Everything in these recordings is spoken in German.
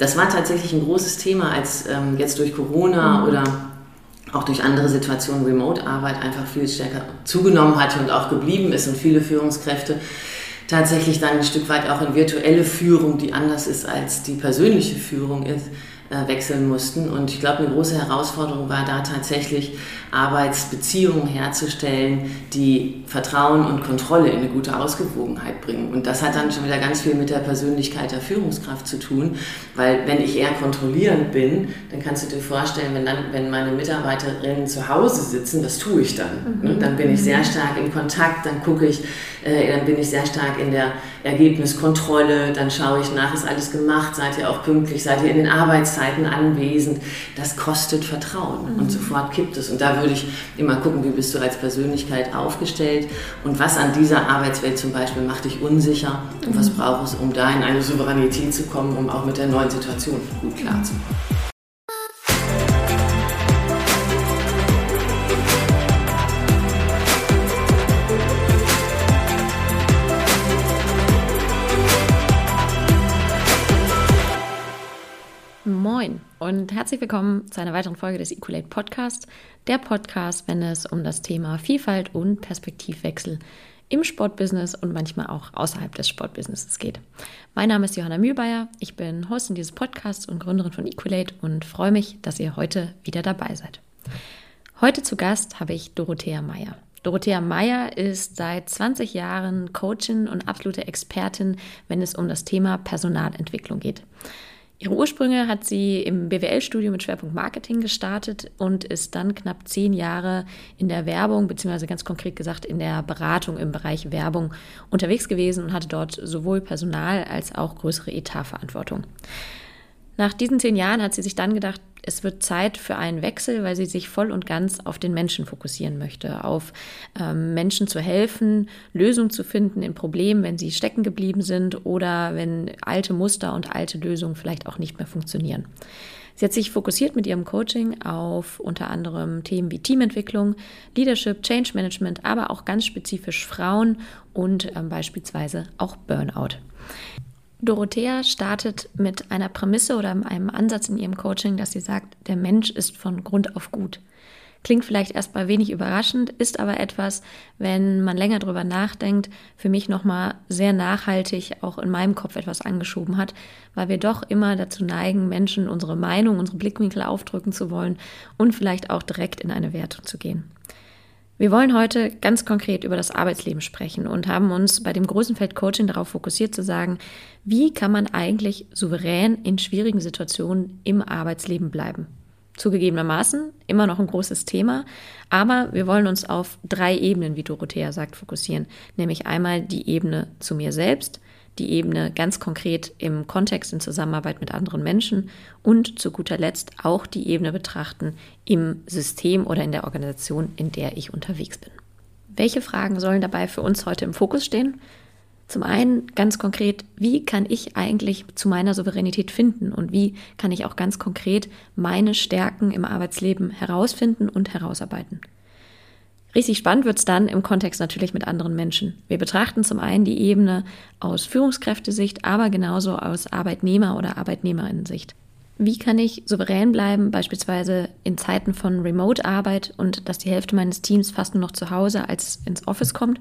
Das war tatsächlich ein großes Thema, als ähm, jetzt durch Corona mhm. oder auch durch andere Situationen Remote-Arbeit einfach viel stärker zugenommen hat und auch geblieben ist und viele Führungskräfte tatsächlich dann ein Stück weit auch in virtuelle Führung, die anders ist als die persönliche Führung ist, äh, wechseln mussten. Und ich glaube, eine große Herausforderung war da tatsächlich, Arbeitsbeziehungen herzustellen, die Vertrauen und Kontrolle in eine gute Ausgewogenheit bringen. Und das hat dann schon wieder ganz viel mit der Persönlichkeit der Führungskraft zu tun, weil wenn ich eher kontrollierend bin, dann kannst du dir vorstellen, wenn, dann, wenn meine Mitarbeiterinnen zu Hause sitzen, was tue ich dann? Mhm. Dann bin ich sehr stark in Kontakt, dann gucke ich, äh, dann bin ich sehr stark in der Ergebniskontrolle, dann schaue ich nach, ist alles gemacht, seid ihr auch pünktlich, seid ihr in den Arbeitszeiten anwesend. Das kostet Vertrauen mhm. und sofort kippt es. Und da würde ich immer gucken, wie bist du als Persönlichkeit aufgestellt und was an dieser Arbeitswelt zum Beispiel macht dich unsicher und was mhm. brauchst du, um da in eine Souveränität zu kommen, um auch mit der neuen Situation gut klarzukommen. Und herzlich willkommen zu einer weiteren Folge des Equalate Podcast, der Podcast, wenn es um das Thema Vielfalt und Perspektivwechsel im Sportbusiness und manchmal auch außerhalb des Sportbusinesses geht. Mein Name ist Johanna Mühlbayer, ich bin Hostin dieses Podcasts und Gründerin von Equalate und freue mich, dass ihr heute wieder dabei seid. Heute zu Gast habe ich Dorothea Meyer. Dorothea Meyer ist seit 20 Jahren Coachin und absolute Expertin, wenn es um das Thema Personalentwicklung geht. Ihre Ursprünge hat sie im BWL-Studium mit Schwerpunkt Marketing gestartet und ist dann knapp zehn Jahre in der Werbung, beziehungsweise ganz konkret gesagt in der Beratung im Bereich Werbung unterwegs gewesen und hatte dort sowohl Personal als auch größere Etatverantwortung. Nach diesen zehn Jahren hat sie sich dann gedacht, es wird Zeit für einen Wechsel, weil sie sich voll und ganz auf den Menschen fokussieren möchte, auf ähm, Menschen zu helfen, Lösungen zu finden in Problemen, wenn sie stecken geblieben sind oder wenn alte Muster und alte Lösungen vielleicht auch nicht mehr funktionieren. Sie hat sich fokussiert mit ihrem Coaching auf unter anderem Themen wie Teamentwicklung, Leadership, Change Management, aber auch ganz spezifisch Frauen und ähm, beispielsweise auch Burnout. Dorothea startet mit einer Prämisse oder einem Ansatz in ihrem Coaching, dass sie sagt, der Mensch ist von Grund auf gut. Klingt vielleicht erstmal wenig überraschend, ist aber etwas, wenn man länger drüber nachdenkt, für mich nochmal sehr nachhaltig auch in meinem Kopf etwas angeschoben hat, weil wir doch immer dazu neigen, Menschen unsere Meinung, unsere Blickwinkel aufdrücken zu wollen und vielleicht auch direkt in eine Wertung zu gehen. Wir wollen heute ganz konkret über das Arbeitsleben sprechen und haben uns bei dem großen Feld Coaching darauf fokussiert zu sagen, wie kann man eigentlich souverän in schwierigen Situationen im Arbeitsleben bleiben. Zugegebenermaßen immer noch ein großes Thema, aber wir wollen uns auf drei Ebenen, wie Dorothea sagt, fokussieren. Nämlich einmal die Ebene zu mir selbst, die Ebene ganz konkret im Kontext in Zusammenarbeit mit anderen Menschen und zu guter Letzt auch die Ebene betrachten im System oder in der Organisation, in der ich unterwegs bin. Welche Fragen sollen dabei für uns heute im Fokus stehen? Zum einen ganz konkret, wie kann ich eigentlich zu meiner Souveränität finden und wie kann ich auch ganz konkret meine Stärken im Arbeitsleben herausfinden und herausarbeiten? Richtig spannend wird es dann im Kontext natürlich mit anderen Menschen. Wir betrachten zum einen die Ebene aus Führungskräftesicht, aber genauso aus Arbeitnehmer- oder Arbeitnehmerinnensicht. Wie kann ich souverän bleiben, beispielsweise in Zeiten von Remote-Arbeit und dass die Hälfte meines Teams fast nur noch zu Hause als ins Office kommt?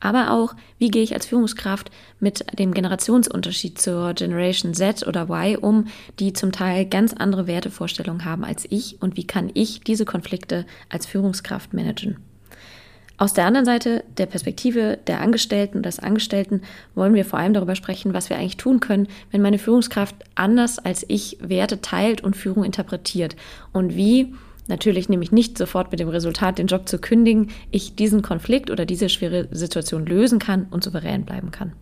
Aber auch, wie gehe ich als Führungskraft mit dem Generationsunterschied zur Generation Z oder Y um, die zum Teil ganz andere Wertevorstellungen haben als ich und wie kann ich diese Konflikte als Führungskraft managen? Aus der anderen Seite, der Perspektive der Angestellten und des Angestellten, wollen wir vor allem darüber sprechen, was wir eigentlich tun können, wenn meine Führungskraft anders als ich Werte teilt und Führung interpretiert und wie natürlich nämlich nicht sofort mit dem Resultat, den Job zu kündigen, ich diesen Konflikt oder diese schwere Situation lösen kann und souverän bleiben kann.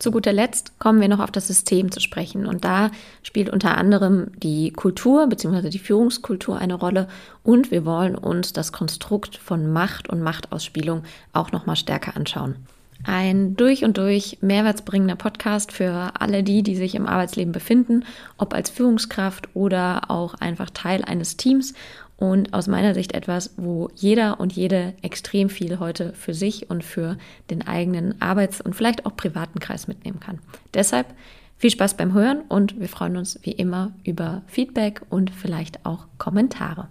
Zu guter Letzt kommen wir noch auf das System zu sprechen. Und da spielt unter anderem die Kultur bzw. die Führungskultur eine Rolle. Und wir wollen uns das Konstrukt von Macht und Machtausspielung auch nochmal stärker anschauen. Ein durch und durch mehrwertsbringender Podcast für alle die, die sich im Arbeitsleben befinden, ob als Führungskraft oder auch einfach Teil eines Teams und aus meiner Sicht etwas, wo jeder und jede extrem viel heute für sich und für den eigenen Arbeits- und vielleicht auch privaten Kreis mitnehmen kann. Deshalb Viel Spaß beim Hören und wir freuen uns wie immer über Feedback und vielleicht auch Kommentare.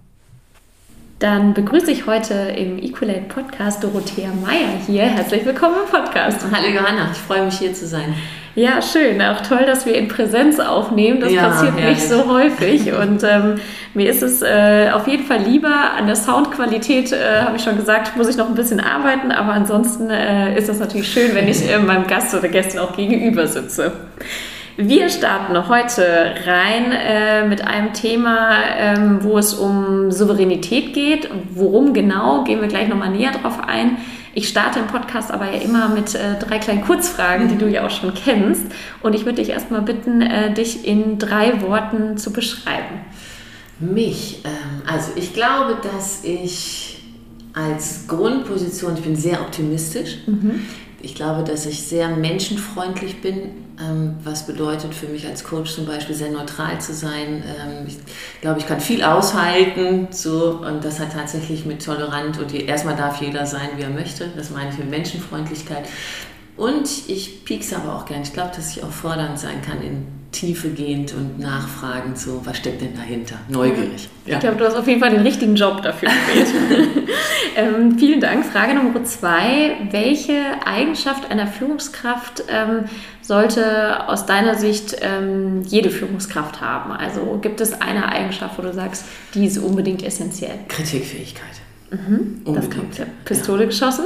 Dann begrüße ich heute im Equalate Podcast Dorothea Meier hier. Herzlich willkommen im Podcast. Hallo Johanna, ich freue mich hier zu sein. Ja, schön. Auch toll, dass wir in Präsenz aufnehmen. Das ja, passiert herrlich. nicht so häufig. Und ähm, mir ist es äh, auf jeden Fall lieber. An der Soundqualität, äh, habe ich schon gesagt, muss ich noch ein bisschen arbeiten. Aber ansonsten äh, ist es natürlich schön, wenn ich äh, meinem Gast oder Gästen auch gegenüber sitze. Wir starten heute rein äh, mit einem Thema, ähm, wo es um Souveränität geht. Worum genau, gehen wir gleich nochmal näher drauf ein. Ich starte im Podcast aber ja immer mit äh, drei kleinen Kurzfragen, die du ja auch schon kennst. Und ich würde dich erstmal bitten, äh, dich in drei Worten zu beschreiben. Mich, ähm, also ich glaube, dass ich als Grundposition, ich bin sehr optimistisch. Mhm. Ich glaube, dass ich sehr menschenfreundlich bin, ähm, was bedeutet für mich als Coach zum Beispiel sehr neutral zu sein. Ähm, ich glaube, ich kann viel aushalten so, und das hat tatsächlich mit tolerant und erstmal darf jeder sein, wie er möchte. Das meine ich mit Menschenfreundlichkeit. Und ich piekse aber auch gern. Ich glaube, dass ich auch fordernd sein kann in Tiefe gehend und nachfragend, so was steckt denn dahinter? Neugierig. Ja. Ich glaube, du hast auf jeden Fall den richtigen Job dafür gewählt. ähm, vielen Dank. Frage Nummer zwei. Welche Eigenschaft einer Führungskraft ähm, sollte aus deiner Sicht ähm, jede Führungskraft haben? Also gibt es eine Eigenschaft, wo du sagst, die ist unbedingt essentiell? Kritikfähigkeit. Mhm, das kommt Pistole ja. geschossen.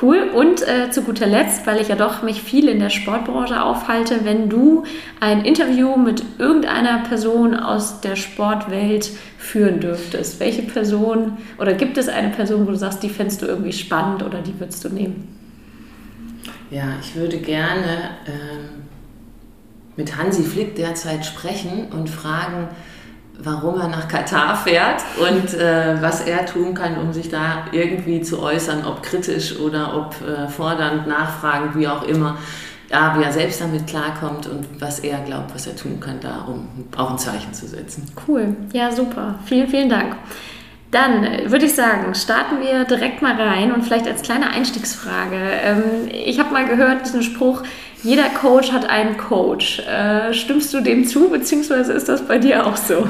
Cool. Und äh, zu guter Letzt, weil ich ja doch mich viel in der Sportbranche aufhalte, wenn du ein Interview mit irgendeiner Person aus der Sportwelt führen dürftest, welche Person oder gibt es eine Person, wo du sagst, die fändest du irgendwie spannend oder die würdest du nehmen? Ja, ich würde gerne ähm, mit Hansi Flick derzeit sprechen und fragen, warum er nach Katar fährt und äh, was er tun kann, um sich da irgendwie zu äußern, ob kritisch oder ob äh, fordernd, nachfragend, wie auch immer. Ja, wie er selbst damit klarkommt und was er glaubt, was er tun kann, da um auch ein Zeichen zu setzen. Cool, ja super. Vielen, vielen Dank. Dann äh, würde ich sagen, starten wir direkt mal rein und vielleicht als kleine Einstiegsfrage. Ähm, ich habe mal gehört, diesen Spruch, jeder Coach hat einen Coach. Äh, stimmst du dem zu, beziehungsweise ist das bei dir auch so?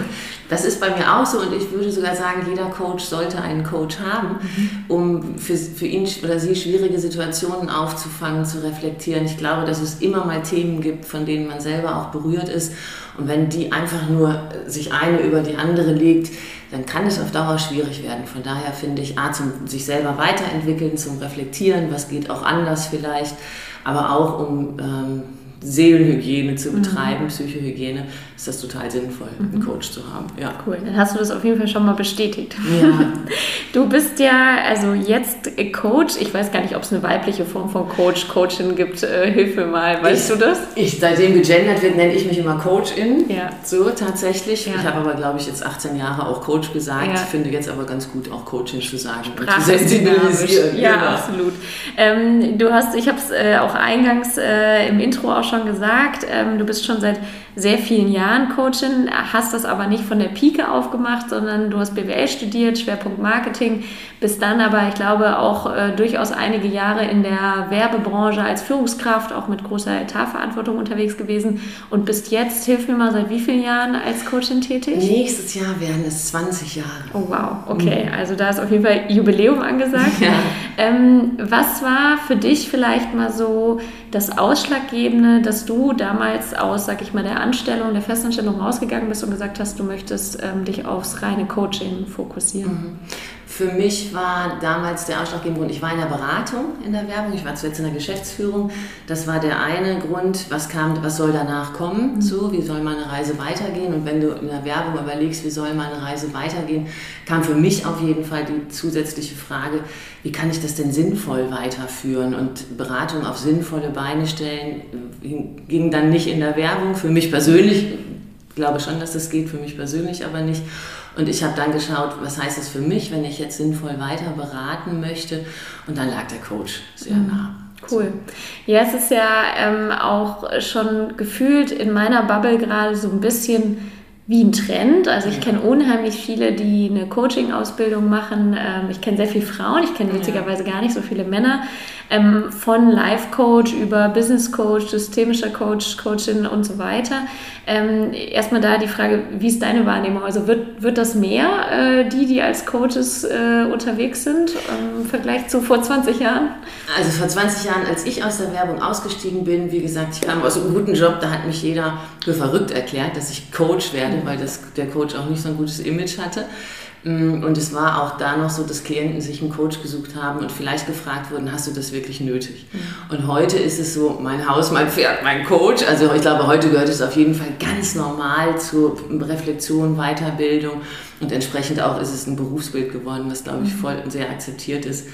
Das ist bei mir auch so und ich würde sogar sagen, jeder Coach sollte einen Coach haben, mhm. um für, für ihn oder sie schwierige Situationen aufzufangen, zu reflektieren. Ich glaube, dass es immer mal Themen gibt, von denen man selber auch berührt ist. Und wenn die einfach nur sich eine über die andere legt, dann kann es auf Dauer schwierig werden. Von daher finde ich, A, zum sich selber weiterentwickeln, zum Reflektieren, was geht auch anders vielleicht aber auch um ähm, Seelenhygiene zu mhm. betreiben, mhm. Psychohygiene, ist das total sinnvoll, einen mhm. Coach zu haben. Ja. Cool, dann hast du das auf jeden Fall schon mal bestätigt. Ja. Du bist ja also jetzt Coach. Ich weiß gar nicht, ob es eine weibliche Form von Coach, Coachin gibt. Äh, hilf mir mal, weißt ich, du das? Ich, seitdem gegendert wird, nenne ich mich immer Coachin. Ja. So tatsächlich. Ja. Ich habe aber, glaube ich, jetzt 18 Jahre auch Coach gesagt. Ja. Finde jetzt aber ganz gut, auch Coachin zu sagen. Sprache zu sensibilisieren. Ja, genau. absolut. Ähm, du hast, ich habe es äh, auch eingangs äh, im Intro auch schon schon gesagt, ähm, du bist schon seit sehr vielen Jahren Coachin, hast das aber nicht von der Pike aufgemacht, sondern du hast BWL studiert, Schwerpunkt Marketing, bist dann aber, ich glaube, auch äh, durchaus einige Jahre in der Werbebranche als Führungskraft, auch mit großer Etatverantwortung unterwegs gewesen und bist jetzt, hilf mir mal, seit wie vielen Jahren als Coachin tätig? Nächstes Jahr werden es 20 Jahre. Oh wow, okay, mhm. also da ist auf jeden Fall Jubiläum angesagt. Ja. Ähm, was war für dich vielleicht mal so das Ausschlaggebende, dass du damals aus, sag ich mal, der Anstellung, der Festanstellung rausgegangen bist und gesagt hast, du möchtest ähm, dich aufs reine Coaching fokussieren? Mhm. Für mich war damals der ausschlaggebende Grund, ich war in der Beratung in der Werbung, ich war zuletzt in der Geschäftsführung. Das war der eine Grund, was kam, was soll danach kommen, mhm. so, wie soll meine Reise weitergehen? Und wenn du in der Werbung überlegst, wie soll meine Reise weitergehen, kam für mich auf jeden Fall die zusätzliche Frage, wie kann ich das denn sinnvoll weiterführen? Und Beratung auf sinnvolle Beine stellen ging dann nicht in der Werbung, für mich persönlich, ich glaube schon, dass das geht, für mich persönlich aber nicht. Und ich habe dann geschaut, was heißt das für mich, wenn ich jetzt sinnvoll weiter beraten möchte. Und dann lag der Coach sehr mhm. nah. Cool. Ja, es ist ja ähm, auch schon gefühlt in meiner Bubble gerade so ein bisschen wie ein Trend. Also ich kenne unheimlich viele, die eine Coaching-Ausbildung machen. Ähm, ich kenne sehr viele Frauen, ich kenne witzigerweise gar nicht so viele Männer. Ähm, von Life-Coach über Business-Coach, systemischer Coach, Coachin und so weiter. Ähm, erstmal da die Frage, wie ist deine Wahrnehmung? Also wird, wird das mehr, äh, die, die als Coaches äh, unterwegs sind, im Vergleich zu vor 20 Jahren? Also vor 20 Jahren, als ich aus der Werbung ausgestiegen bin, wie gesagt, ich kam aus einem guten Job, da hat mich jeder für verrückt erklärt, dass ich Coach werde, weil das, der Coach auch nicht so ein gutes Image hatte. Mm, und es war auch da noch so, dass Klienten sich einen Coach gesucht haben und vielleicht gefragt wurden, hast du das wirklich nötig? Mhm. Und heute ist es so, mein Haus, mein Pferd, mein Coach. Also ich glaube, heute gehört es auf jeden Fall ganz normal zur Reflexion, Weiterbildung und entsprechend auch ist es ein Berufsbild geworden, was, glaube ich, mhm. voll sehr akzeptiert ist.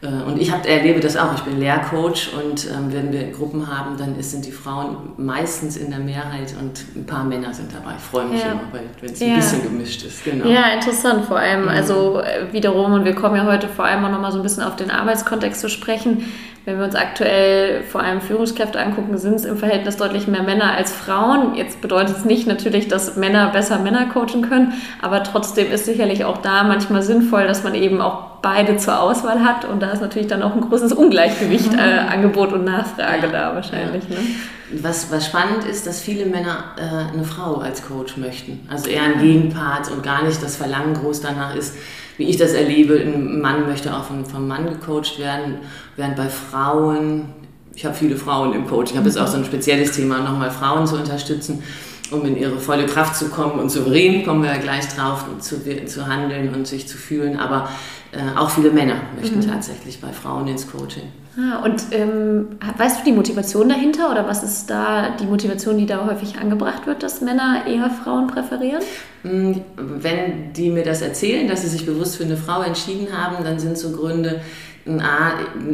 Äh, und ich hab, erlebe das auch. Ich bin Lehrcoach und ähm, wenn wir Gruppen haben, dann ist, sind die Frauen meistens in der Mehrheit und ein paar Männer sind dabei. Ich freue mich ja. immer, wenn es ja. ein bisschen gemischt ist. Genau. Ja, interessant vor allem. Mhm. Also äh, wiederum, und wir kommen ja heute vor allem auch nochmal so ein bisschen auf den Arbeitskontext zu sprechen. Wenn wir uns aktuell vor allem Führungskräfte angucken, sind es im Verhältnis deutlich mehr Männer als Frauen. Jetzt bedeutet es nicht natürlich, dass Männer besser Männer coachen können, aber trotzdem ist sicherlich auch da manchmal sinnvoll, dass man eben auch beide zur Auswahl hat und da ist natürlich dann auch ein großes Ungleichgewicht äh, Angebot und Nachfrage ja, da wahrscheinlich. Ja. Ne? Was, was spannend ist, dass viele Männer äh, eine Frau als Coach möchten. Also eher ein Gegenpart und gar nicht das Verlangen groß danach ist, wie ich das erlebe, ein Mann möchte auch vom, vom Mann gecoacht werden, während bei Frauen, ich habe viele Frauen im Coaching, ich habe jetzt auch so ein spezielles Thema, nochmal Frauen zu unterstützen, um in ihre volle Kraft zu kommen und souverän, kommen wir ja gleich drauf, zu, zu handeln und sich zu fühlen, aber äh, auch viele Männer möchten mhm. tatsächlich bei Frauen ins Coaching. Ah, und ähm, weißt du die Motivation dahinter oder was ist da die Motivation, die da häufig angebracht wird, dass Männer eher Frauen präferieren? Mm, wenn die mir das erzählen, dass sie sich bewusst für eine Frau entschieden haben, dann sind so Gründe, A,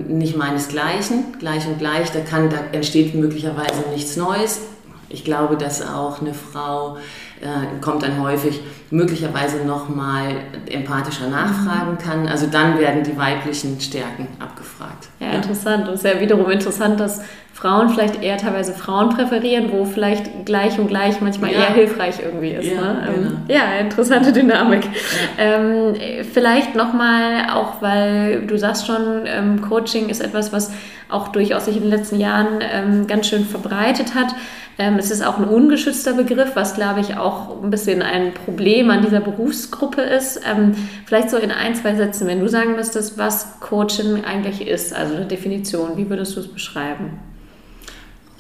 nicht meinesgleichen, gleich und gleich, da, kann, da entsteht möglicherweise nichts Neues. Ich glaube, dass auch eine Frau äh, kommt dann häufig möglicherweise nochmal empathischer nachfragen kann. Also dann werden die weiblichen Stärken abgefragt. Ja, ja. interessant. Und es ist ja wiederum interessant, dass Frauen vielleicht eher teilweise Frauen präferieren, wo vielleicht gleich und gleich manchmal ja. eher hilfreich irgendwie ist. Ja, ne? Ähm, genau. ja interessante Dynamik. Ja. Ähm, vielleicht nochmal, auch weil du sagst schon, ähm, Coaching ist etwas, was auch durchaus sich in den letzten Jahren ähm, ganz schön verbreitet hat. Ähm, es ist auch ein ungeschützter Begriff, was, glaube ich, auch ein bisschen ein Problem an dieser Berufsgruppe ist. Ähm, vielleicht so in ein, zwei Sätzen, wenn du sagen müsstest, was Coaching eigentlich ist, also eine Definition, wie würdest du es beschreiben?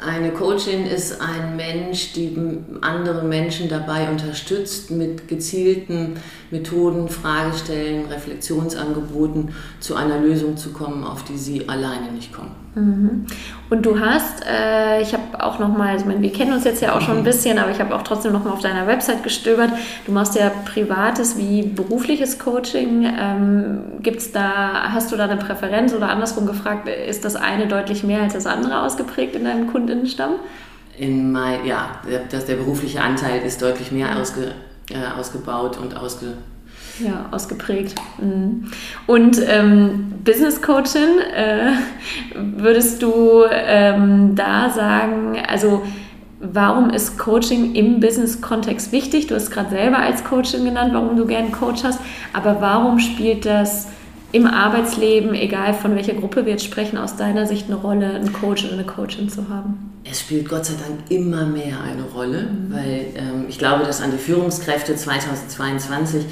Eine Coachin ist ein Mensch, die andere Menschen dabei unterstützt, mit gezielten Methoden, Fragestellen, Reflexionsangeboten zu einer Lösung zu kommen, auf die sie alleine nicht kommen. Mhm. Und du hast, äh, ich habe auch noch mal, ich meine, wir kennen uns jetzt ja auch schon ein mhm. bisschen, aber ich habe auch trotzdem noch mal auf deiner Website gestöbert. Du machst ja privates wie berufliches Coaching. Ähm, gibt's da, hast du da eine Präferenz oder andersrum gefragt, ist das eine deutlich mehr als das andere ausgeprägt in deinem Kundinnenstamm? In mein, ja, der, der berufliche Anteil ist deutlich mehr ausge, äh, ausgebaut und ausge ja, ausgeprägt. Mhm. Und ähm, Business Coaching, äh, würdest du ähm, da sagen, also warum ist Coaching im Business-Kontext wichtig? Du hast gerade selber als Coaching genannt, warum du gerne Coach hast, aber warum spielt das im Arbeitsleben, egal von welcher Gruppe wir jetzt sprechen, aus deiner Sicht eine Rolle, einen Coach oder eine Coachin zu haben? Es spielt Gott sei Dank immer mehr eine Rolle, mhm. weil ähm, ich glaube, dass an die Führungskräfte 2022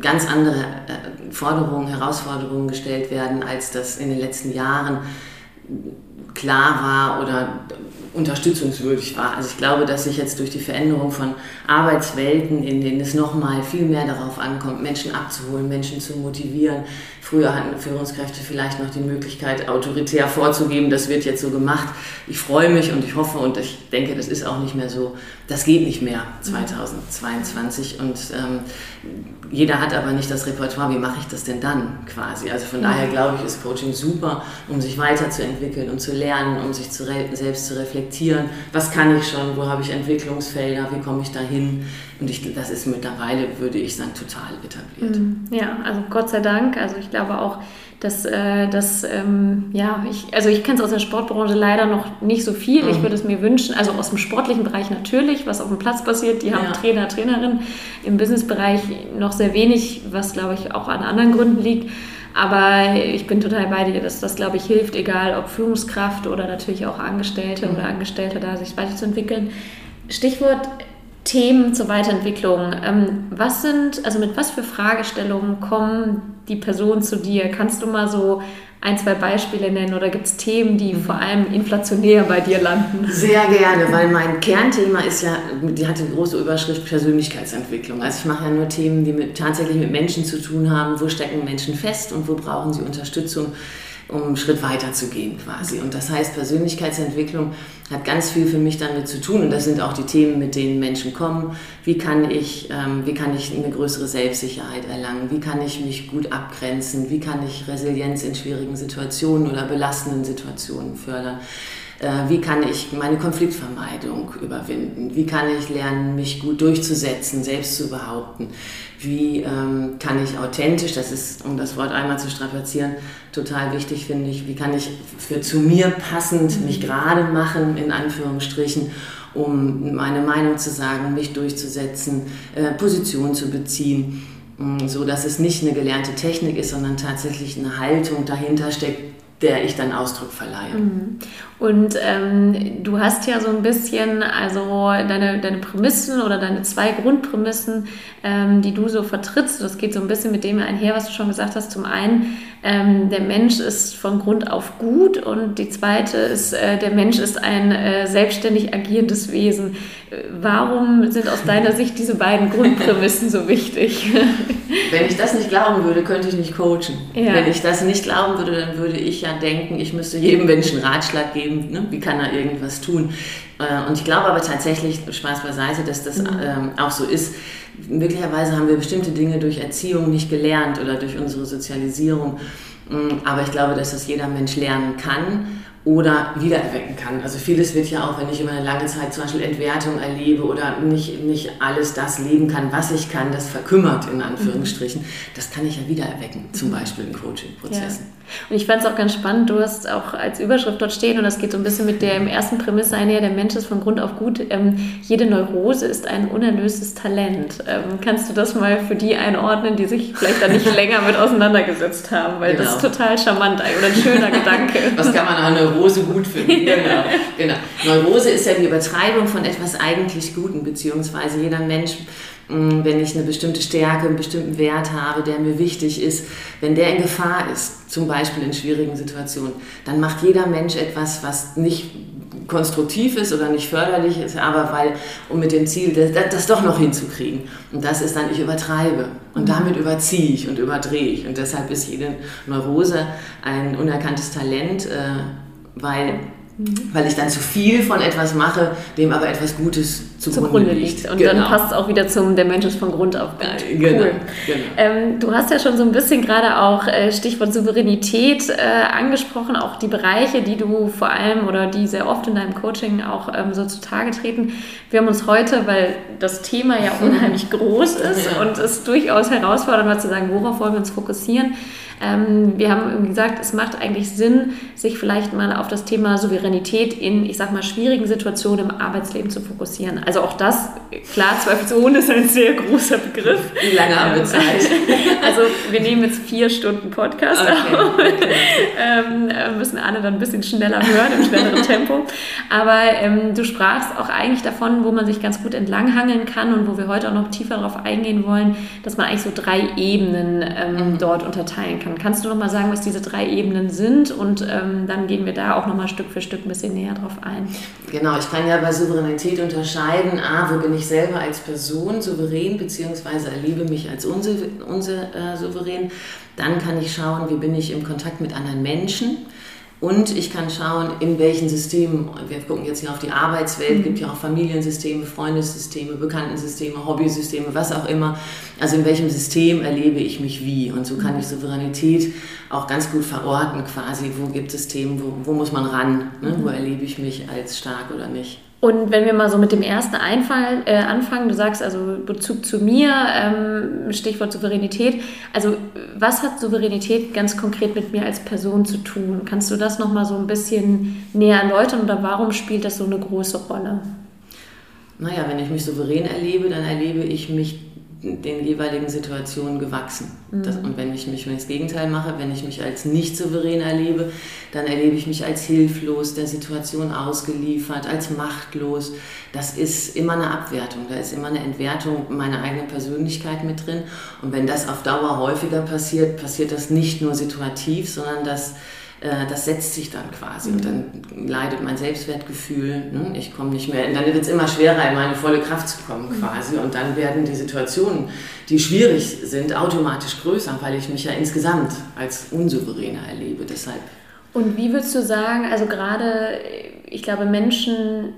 ganz andere äh, Forderungen, Herausforderungen gestellt werden, als das in den letzten Jahren klar war oder unterstützungswürdig war. Also ich glaube, dass sich jetzt durch die Veränderung von Arbeitswelten, in denen es nochmal viel mehr darauf ankommt, Menschen abzuholen, Menschen zu motivieren. Früher hatten Führungskräfte vielleicht noch die Möglichkeit, autoritär vorzugeben, das wird jetzt so gemacht. Ich freue mich und ich hoffe und ich denke, das ist auch nicht mehr so. Das geht nicht mehr 2022 und ähm, jeder hat aber nicht das Repertoire, wie mache ich das denn dann quasi. Also von daher glaube ich, ist Coaching super, um sich weiterzuentwickeln und zu lernen, um sich zu selbst zu reflektieren was kann ich schon, wo habe ich Entwicklungsfelder, wie komme ich dahin. Und ich, das ist mittlerweile, würde ich sagen, total etabliert. Mhm. Ja, also Gott sei Dank. Also ich glaube auch, dass, äh, dass ähm, ja, ich, also ich kenne es aus der Sportbranche leider noch nicht so viel. Mhm. Ich würde es mir wünschen, also aus dem sportlichen Bereich natürlich, was auf dem Platz passiert. Die haben ja. Trainer, Trainerinnen. Im Businessbereich noch sehr wenig, was glaube ich auch an anderen Gründen liegt. Aber ich bin total bei dir, dass das, glaube ich, hilft, egal ob Führungskraft oder natürlich auch Angestellte mhm. oder Angestellte da sich weiterzuentwickeln. Stichwort Themen zur Weiterentwicklung. Ähm, was sind, also mit was für Fragestellungen kommen die Personen zu dir? Kannst du mal so ein, zwei Beispiele nennen oder gibt es Themen, die mhm. vor allem inflationär bei dir landen? Sehr gerne, weil mein Kernthema ist ja, die hat eine große Überschrift Persönlichkeitsentwicklung. Also ich mache ja nur Themen, die mit, tatsächlich mit Menschen zu tun haben. Wo stecken Menschen fest und wo brauchen sie Unterstützung? Um einen Schritt weiter zu gehen quasi. Und das heißt, Persönlichkeitsentwicklung hat ganz viel für mich damit zu tun und das sind auch die Themen, mit denen Menschen kommen. Wie kann ich, ähm, wie kann ich eine größere Selbstsicherheit erlangen? Wie kann ich mich gut abgrenzen? Wie kann ich Resilienz in schwierigen Situationen oder belastenden Situationen fördern? Äh, wie kann ich meine Konfliktvermeidung überwinden? Wie kann ich lernen, mich gut durchzusetzen, selbst zu behaupten? Wie ähm, kann ich authentisch, das ist, um das Wort einmal zu strapazieren, total wichtig finde ich, wie kann ich für zu mir passend mich gerade machen, in Anführungsstrichen, um meine Meinung zu sagen, mich durchzusetzen, äh, Position zu beziehen, mm, so dass es nicht eine gelernte Technik ist, sondern tatsächlich eine Haltung dahinter steckt, der ich dann Ausdruck verleihe. Mhm. Und ähm, du hast ja so ein bisschen, also deine, deine Prämissen oder deine zwei Grundprämissen, ähm, die du so vertrittst, das geht so ein bisschen mit dem einher, was du schon gesagt hast. Zum einen, ähm, der Mensch ist von Grund auf gut und die zweite ist, äh, der Mensch ist ein äh, selbstständig agierendes Wesen. Warum sind aus deiner Sicht diese beiden Grundprämissen so wichtig? Wenn ich das nicht glauben würde, könnte ich nicht coachen. Ja. Wenn ich das nicht glauben würde, dann würde ich ja denken, ich müsste jedem Menschen Ratschlag geben, ne? wie kann er irgendwas tun. Äh, und ich glaube aber tatsächlich, Spaß beiseite, dass das mhm. ähm, auch so ist. Möglicherweise haben wir bestimmte Dinge durch Erziehung nicht gelernt oder durch unsere Sozialisierung. Mm, aber ich glaube, dass das jeder Mensch lernen kann oder wiedererwecken kann. Also vieles wird ja auch, wenn ich über eine lange Zeit zum Beispiel Entwertung erlebe oder nicht, nicht alles das leben kann, was ich kann, das verkümmert in Anführungsstrichen, mhm. das kann ich ja wiedererwecken, zum Beispiel in Coaching-Prozessen. Ja. Und ich fand es auch ganz spannend, du hast auch als Überschrift dort stehen und das geht so ein bisschen mit der im ersten Prämisse einher, der Mensch ist von Grund auf gut. Ähm, jede Neurose ist ein unerlöstes Talent. Ähm, kannst du das mal für die einordnen, die sich vielleicht da nicht länger mit auseinandergesetzt haben? Weil genau. das ist total charmant oder ein schöner Gedanke. Was kann man an Neurose gut finden? Genau. genau. Neurose ist ja die Übertreibung von etwas eigentlich Guten, beziehungsweise jeder Mensch wenn ich eine bestimmte Stärke, einen bestimmten Wert habe, der mir wichtig ist, wenn der in Gefahr ist, zum Beispiel in schwierigen Situationen, dann macht jeder Mensch etwas, was nicht konstruktiv ist oder nicht förderlich ist, aber weil, um mit dem Ziel, das, das doch noch hinzukriegen. Und das ist dann, ich übertreibe. Und mhm. damit überziehe ich und überdrehe ich. Und deshalb ist jede Neurose ein unerkanntes Talent, äh, weil Mhm. Weil ich dann zu viel von etwas mache, dem aber etwas Gutes zugrunde, zugrunde liegt. Und genau. dann passt es auch wieder zum, der Mensch ist von Grund auf gut. Äh, genau. Cool. Genau. Ähm, du hast ja schon so ein bisschen gerade auch äh, Stichwort Souveränität äh, angesprochen, auch die Bereiche, die du vor allem oder die sehr oft in deinem Coaching auch ähm, so zutage treten. Wir haben uns heute, weil das Thema ja unheimlich groß ist ja. und es durchaus herausfordernd war zu sagen, worauf wollen wir uns fokussieren, ähm, wir haben gesagt, es macht eigentlich Sinn, sich vielleicht mal auf das Thema Souveränität in, ich sag mal, schwierigen Situationen im Arbeitsleben zu fokussieren. Also auch das, klar, zweifelsohne ist ein sehr großer Begriff. Wie lange haben wir ähm, Zeit? also wir nehmen jetzt vier Stunden Podcast okay, auf. Okay. ähm, müssen alle dann ein bisschen schneller hören, im schnelleren Tempo. Aber ähm, du sprachst auch eigentlich davon, wo man sich ganz gut entlanghangeln kann und wo wir heute auch noch tiefer darauf eingehen wollen, dass man eigentlich so drei Ebenen ähm, mhm. dort unterteilen kann kann. Kannst du noch mal sagen, was diese drei Ebenen sind und ähm, dann gehen wir da auch noch mal Stück für Stück ein bisschen näher drauf ein. Genau, ich kann ja bei Souveränität unterscheiden, a, wo bin ich selber als Person souverän beziehungsweise erlebe mich als unsouverän. Äh, Dann kann ich schauen, wie bin ich im Kontakt mit anderen Menschen Und ich kann schauen, in welchen Systemen, wir gucken jetzt hier auf die Arbeitswelt, mhm. gibt ja auch Familiensysteme, Freundessysteme, Bekanntensysteme, Hobbysysteme, was auch immer. Also in welchem System erlebe ich mich wie? Und so kann ich Souveränität auch ganz gut verorten quasi, wo gibt es Themen, wo, wo muss man ran, ne? wo erlebe ich mich als stark oder nicht. Und wenn wir mal so mit dem ersten Einfall äh, anfangen, du sagst also Bezug zu mir, ähm, Stichwort Souveränität. Also was hat Souveränität ganz konkret mit mir als Person zu tun? Kannst du das nochmal so ein bisschen näher erläutern oder warum spielt das so eine große Rolle? Naja, wenn ich mich souverän erlebe, dann erlebe ich mich den jeweiligen Situationen gewachsen. Mhm. Das, und wenn ich mich, wenn ich das Gegenteil mache, wenn ich mich als nicht souverän erlebe, dann erlebe ich mich als hilflos, der Situation ausgeliefert, als machtlos. Das ist immer eine Abwertung, da ist immer eine Entwertung meiner eigenen Persönlichkeit mit drin. Und wenn das auf Dauer häufiger passiert, passiert das nicht nur situativ, sondern das äh, das setzt sich dann quasi und dann leidet mein Selbstwertgefühl. Ne? Ich komme nicht mehr, dann wird es immer schwerer, in meine volle Kraft zu kommen quasi und dann werden die Situationen, die schwierig sind, automatisch größer, weil ich mich ja insgesamt als unsouveräner erlebe. Deshalb. Und wie würdest du sagen, also gerade, ich glaube, Menschen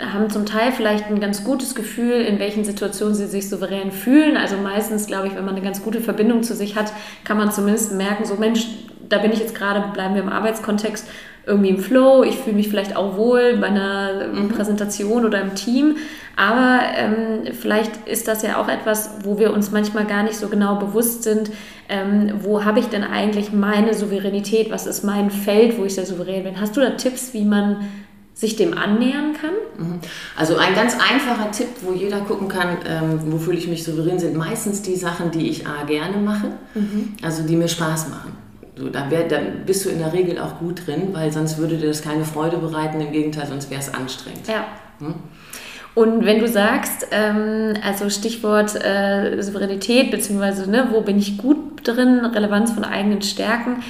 haben zum Teil vielleicht ein ganz gutes Gefühl, in welchen Situationen sie sich souverän fühlen. Also meistens, glaube ich, wenn man eine ganz gute Verbindung zu sich hat, kann man zumindest merken, so Mensch, da bin ich jetzt gerade, bleiben wir im Arbeitskontext, irgendwie im Flow. Ich fühle mich vielleicht auch wohl bei einer mhm. Präsentation oder im Team. Aber ähm, vielleicht ist das ja auch etwas, wo wir uns manchmal gar nicht so genau bewusst sind, ähm, wo habe ich denn eigentlich meine Souveränität? Was ist mein Feld, wo ich sehr souverän bin? Hast du da Tipps, wie man sich dem annähern kann? Mhm. Also ein ganz einfacher Tipp, wo jeder gucken kann, ähm, wo fühle ich mich souverän, sind meistens die Sachen, die ich A, gerne mache, mhm. also die mir Spaß machen. So, da, wär, da bist du in der Regel auch gut drin, weil sonst würde dir das keine Freude bereiten. Im Gegenteil, sonst wäre es anstrengend. Ja. Hm? Und wenn du sagst, ähm, also Stichwort äh, Souveränität, beziehungsweise ne, wo bin ich gut drin, Relevanz von eigenen Stärken,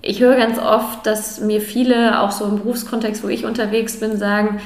ich höre ganz oft, dass mir viele, auch so im Berufskontext, wo ich unterwegs bin, sagen,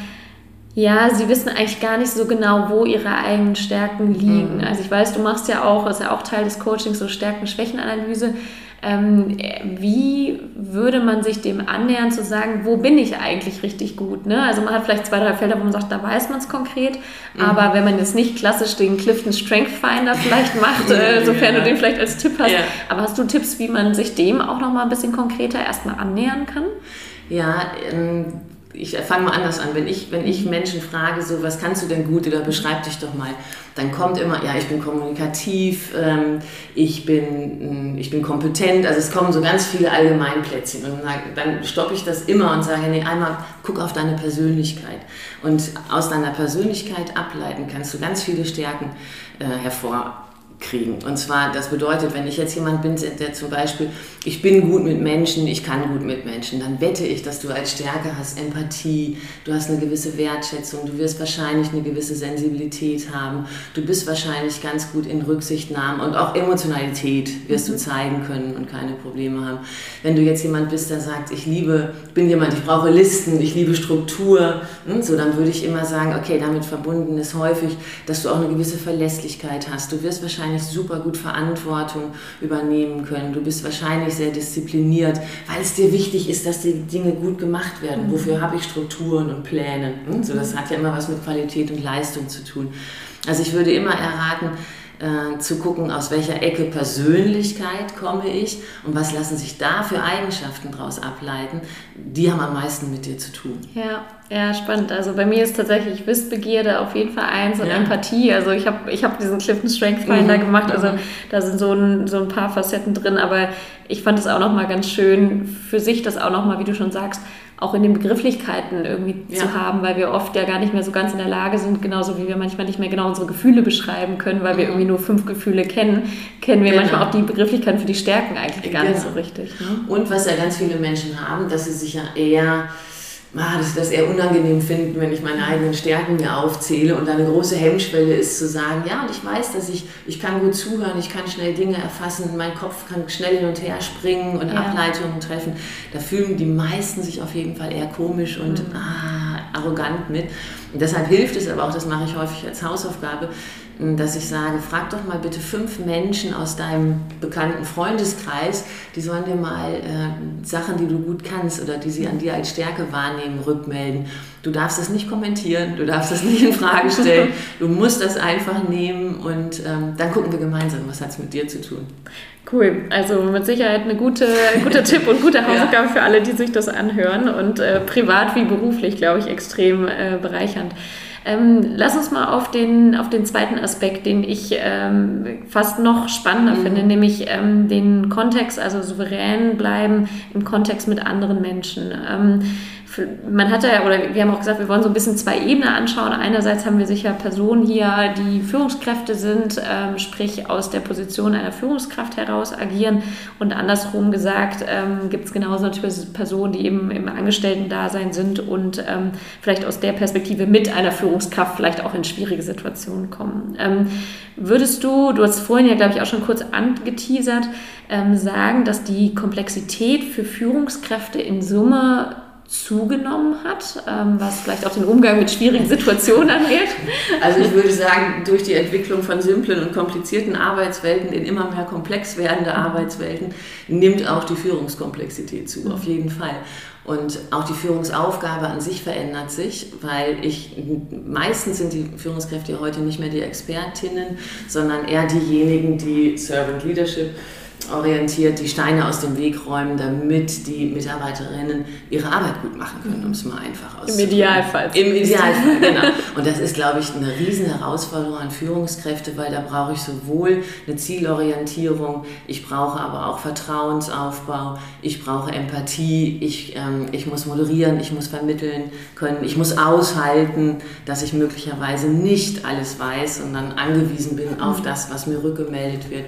ja, sie wissen eigentlich gar nicht so genau, wo ihre eigenen Stärken liegen. Mhm. Also ich weiß, du machst ja auch, ist ja auch Teil des Coachings, so Stärken-Schwächen-Analyse. Ähm, wie würde man sich dem annähern, zu sagen, wo bin ich eigentlich richtig gut? Ne? Also man hat vielleicht zwei, drei Felder, wo man sagt, da weiß man es konkret, mhm. aber wenn man jetzt nicht klassisch den Clifton Strength Finder vielleicht macht, äh, sofern ja. du den vielleicht als Tipp hast, ja. aber hast du Tipps, wie man sich dem auch noch mal ein bisschen konkreter erstmal annähern kann? Ja, ähm ich fange mal anders an. Wenn ich, wenn ich Menschen frage, so, was kannst du denn gut oder beschreib dich doch mal, dann kommt immer, ja, ich bin kommunikativ, ähm, ich, bin, mm, ich bin kompetent, also es kommen so ganz viele Allgemeinplätzchen. Und dann, dann stoppe ich das immer und sage, nee, einmal guck auf deine Persönlichkeit. Und aus deiner Persönlichkeit ableiten kannst du ganz viele Stärken äh, hervor kriegen. Und zwar, das bedeutet, wenn ich jetzt jemand bin, der zum Beispiel, ich bin gut mit Menschen, ich kann gut mit Menschen, dann wette ich, dass du als Stärke hast Empathie, du hast eine gewisse Wertschätzung, du wirst wahrscheinlich eine gewisse Sensibilität haben, du bist wahrscheinlich ganz gut in Rücksichtnahme und auch Emotionalität wirst du mhm. zeigen können und keine Probleme haben. Wenn du jetzt jemand bist, der sagt, ich liebe, bin jemand, ich brauche Listen, ich liebe Struktur, hm, so dann würde ich immer sagen, okay, damit verbunden ist häufig, dass du auch eine gewisse Verlässlichkeit hast. Du wirst wahrscheinlich wahrscheinlich super gut Verantwortung übernehmen können. Du bist wahrscheinlich sehr diszipliniert, weil es dir wichtig ist, dass die Dinge gut gemacht werden. Mhm. Wofür habe ich Strukturen und Pläne? Hm? So, das hat ja immer was mit Qualität und Leistung zu tun. Also ich würde immer erraten, äh, zu gucken, aus welcher Ecke Persönlichkeit komme ich und was lassen sich da für Eigenschaften daraus ableiten, die haben am meisten mit dir zu tun. Ja, ja, spannend. Also bei mir ist tatsächlich Wissbegierde auf jeden Fall eins und ja. Empathie. Also ich habe ich hab diesen Clifton Strength Finder mhm. gemacht, also mhm. da sind so ein, so ein paar Facetten drin, aber ich fand es auch nochmal ganz schön für sich, das auch nochmal, wie du schon sagst, auch in den Begrifflichkeiten irgendwie ja. zu haben, weil wir oft ja gar nicht mehr so ganz in der Lage sind, genauso wie wir manchmal nicht mehr genau unsere Gefühle beschreiben können, weil wir mhm. irgendwie nur fünf Gefühle kennen, kennen wir genau. manchmal auch die Begrifflichkeiten für die Stärken eigentlich gar genau. nicht so richtig. Ne? Und was ja ganz viele Menschen haben, dass sie sich ja eher ah, dass sie das eher unangenehm finden, wenn ich meine eigenen Stärken mir aufzähle und eine große Hemmschwelle ist zu sagen, ja, und ich weiß, dass ich, ich kann gut zuhören, ich kann schnell Dinge erfassen, mein Kopf kann schnell hin und her springen und ja. Ableitungen treffen. Da fühlen die meisten sich auf jeden Fall eher komisch und mhm. ah, arrogant mit. Und deshalb hilft es aber auch, das mache ich häufig als Hausaufgabe, dass ich sage, frag doch mal bitte fünf Menschen aus deinem bekannten Freundeskreis, die sollen dir mal äh, Sachen, die du gut kannst oder die sie an dir als Stärke wahrnehmen, rückmelden. Du darfst es nicht kommentieren, du darfst es nicht in Frage stellen, du musst das einfach nehmen und ähm, dann gucken wir gemeinsam, was hat es mit dir zu tun. Cool, also mit Sicherheit ein gute, guter Tipp und gute Hausaufgabe ja. für alle, die sich das anhören und äh, privat wie beruflich, glaube ich, extrem äh, bereichernd. Ähm, lass uns mal auf den, auf den zweiten Aspekt, den ich ähm, fast noch spannender mhm. finde, nämlich ähm, den Kontext, also souverän bleiben im Kontext mit anderen Menschen. Man hat ja, oder wir haben auch gesagt, wir wollen so ein bisschen zwei Ebenen anschauen. Einerseits haben wir sicher Personen hier, die Führungskräfte sind, ähm, sprich aus der Position einer Führungskraft heraus agieren. Und andersrum gesagt, ähm, gibt es genauso natürlich Personen, die eben im Angestellten-Dasein sind und ähm, vielleicht aus der Perspektive mit einer Führungskraft vielleicht auch in schwierige Situationen kommen. Ähm, würdest du, du hast vorhin ja, glaube ich, auch schon kurz angeteasert, ähm, sagen, dass die Komplexität für Führungskräfte in Summe zugenommen hat, ähm, was vielleicht auch den Umgang mit schwierigen Situationen angeht? Also ich würde sagen, durch die Entwicklung von simplen und komplizierten Arbeitswelten in immer mehr komplex werdende Arbeitswelten nimmt auch die Führungskomplexität zu, auf jeden Fall. Und auch die Führungsaufgabe an sich verändert sich, weil ich meistens sind die Führungskräfte heute nicht mehr die Expertinnen, sondern eher diejenigen, die Servant Leadership orientiert die Steine aus dem Weg räumen, damit die Mitarbeiterinnen ihre Arbeit gut machen können, um es mal einfach auszudrücken. Im Idealfall. Im Idealfall, genau. Und das ist, glaube ich, eine riesen Herausforderung an Führungskräfte, weil da brauche ich sowohl eine Zielorientierung, ich brauche aber auch Vertrauensaufbau, ich brauche Empathie, ich, ähm, ich muss moderieren, ich muss vermitteln können, ich muss aushalten, dass ich möglicherweise nicht alles weiß und dann angewiesen bin auf das, was mir rückgemeldet wird.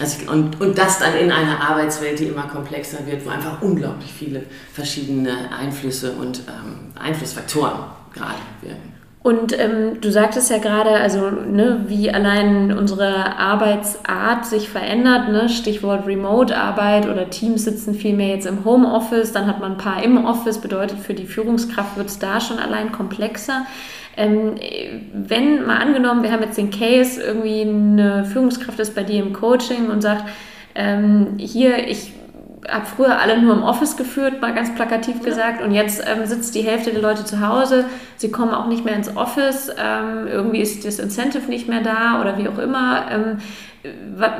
Also ich, und, und das dann in einer Arbeitswelt, die immer komplexer wird, wo einfach unglaublich viele verschiedene Einflüsse und ähm, Einflussfaktoren gerade wirken. Und ähm, du sagtest ja gerade, also ne, wie allein unsere Arbeitsart sich verändert, ne? Stichwort Remote-Arbeit oder Teams sitzen viel mehr jetzt im Homeoffice, dann hat man ein paar im Office, bedeutet für die Führungskraft wird es da schon allein komplexer. Ähm, wenn mal angenommen, wir haben jetzt den Case, irgendwie eine Führungskraft ist bei dir im Coaching und sagt, ähm, hier, ich habe früher alle nur im Office geführt, mal ganz plakativ gesagt, und jetzt ähm, sitzt die Hälfte der Leute zu Hause, sie kommen auch nicht mehr ins Office, ähm, irgendwie ist das Incentive nicht mehr da oder wie auch immer. Ähm,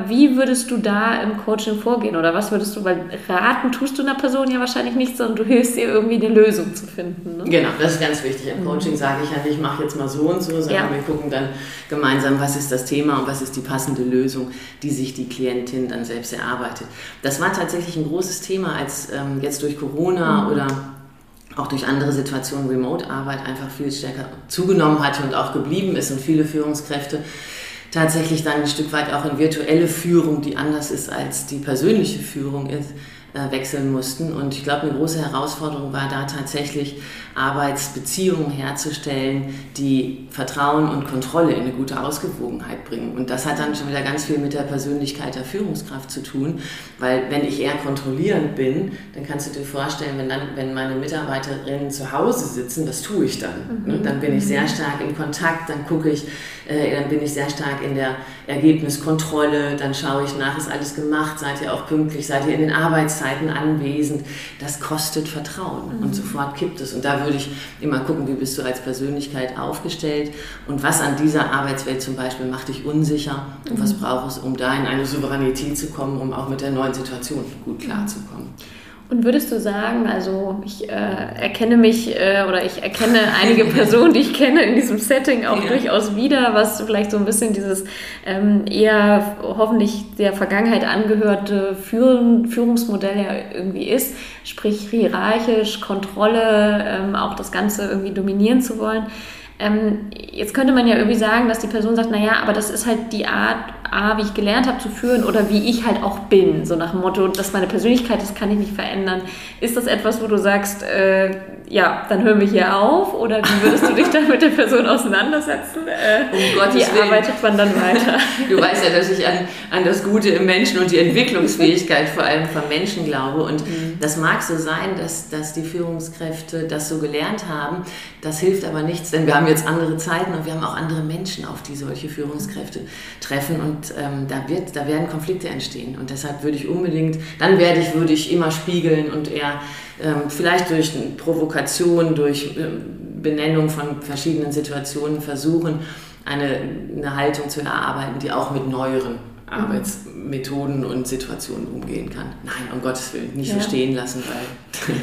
wie würdest du da im Coaching vorgehen oder was würdest du, weil raten tust du einer Person ja wahrscheinlich nicht, sondern du hilfst ihr irgendwie eine Lösung zu finden. Ne? Genau, das ist ganz wichtig. Im mhm. Coaching sage ich ja nicht, mach jetzt mal so und so, sondern ja. wir gucken dann gemeinsam, was ist das Thema und was ist die passende Lösung, die sich die Klientin dann selbst erarbeitet. Das war tatsächlich ein großes Thema, als ähm, jetzt durch Corona mhm. oder auch durch andere Situationen Remote-Arbeit einfach viel stärker zugenommen hatte und auch geblieben ist und viele Führungskräfte tatsächlich dann ein Stück weit auch in virtuelle Führung, die anders ist als die persönliche Führung ist, wechseln mussten. Und ich glaube, eine große Herausforderung war da tatsächlich Arbeitsbeziehungen herzustellen, die Vertrauen und Kontrolle in eine gute Ausgewogenheit bringen. Und das hat dann schon wieder ganz viel mit der Persönlichkeit der Führungskraft zu tun, weil wenn ich eher kontrollierend bin, dann kannst du dir vorstellen, wenn, dann, wenn meine Mitarbeiterinnen zu Hause sitzen, was tue ich dann? Mhm. Dann bin ich sehr stark im Kontakt, dann gucke ich, äh, dann bin ich sehr stark in der Ergebniskontrolle, dann schaue ich nach, ist alles gemacht, seid ihr auch pünktlich, seid ihr in den Arbeitszeiten anwesend. Das kostet Vertrauen mhm. und sofort kippt es. Und da würde ich immer gucken, wie bist du als Persönlichkeit aufgestellt und was an dieser Arbeitswelt zum Beispiel macht dich unsicher und was mhm. brauchst du, um da in eine Souveränität zu kommen, um auch mit der neuen Situation gut klarzukommen. Und würdest du sagen, also ich äh, erkenne mich äh, oder ich erkenne einige Personen, die ich kenne in diesem Setting auch ja. durchaus wieder, was vielleicht so ein bisschen dieses ähm, eher hoffentlich der Vergangenheit angehörte Führen, Führungsmodell ja irgendwie ist, sprich hierarchisch, Kontrolle, ähm, auch das Ganze irgendwie dominieren zu wollen. Ähm, jetzt könnte man ja irgendwie sagen, dass die Person sagt, naja, aber das ist halt die Art, A, wie ich gelernt habe zu führen oder wie ich halt auch bin. So nach dem Motto, dass meine Persönlichkeit, das kann ich nicht verändern. Ist das etwas, wo du sagst, äh, ja, dann hören wir hier auf oder wie würdest du dich dann mit der Person auseinandersetzen? Äh, um Gottes wie Willen. arbeitet man dann weiter? Du weißt ja, dass ich an, an das Gute im Menschen und die Entwicklungsfähigkeit vor allem von Menschen glaube. Und mhm. das mag so sein, dass, dass die Führungskräfte das so gelernt haben. Das hilft aber nichts, denn wir haben jetzt andere Zeiten und wir haben auch andere Menschen, auf die solche Führungskräfte treffen. Und ähm, da, wird, da werden Konflikte entstehen. Und deshalb würde ich unbedingt, dann werde ich, würde ich immer spiegeln und eher vielleicht durch Provokation, durch ähm, Benennung von verschiedenen Situationen versuchen, eine, eine Haltung zu erarbeiten, die auch mit neueren Arbeitsmethoden und Situationen umgehen kann. Nein, um Gottes Willen, nicht ja. so stehen lassen, weil.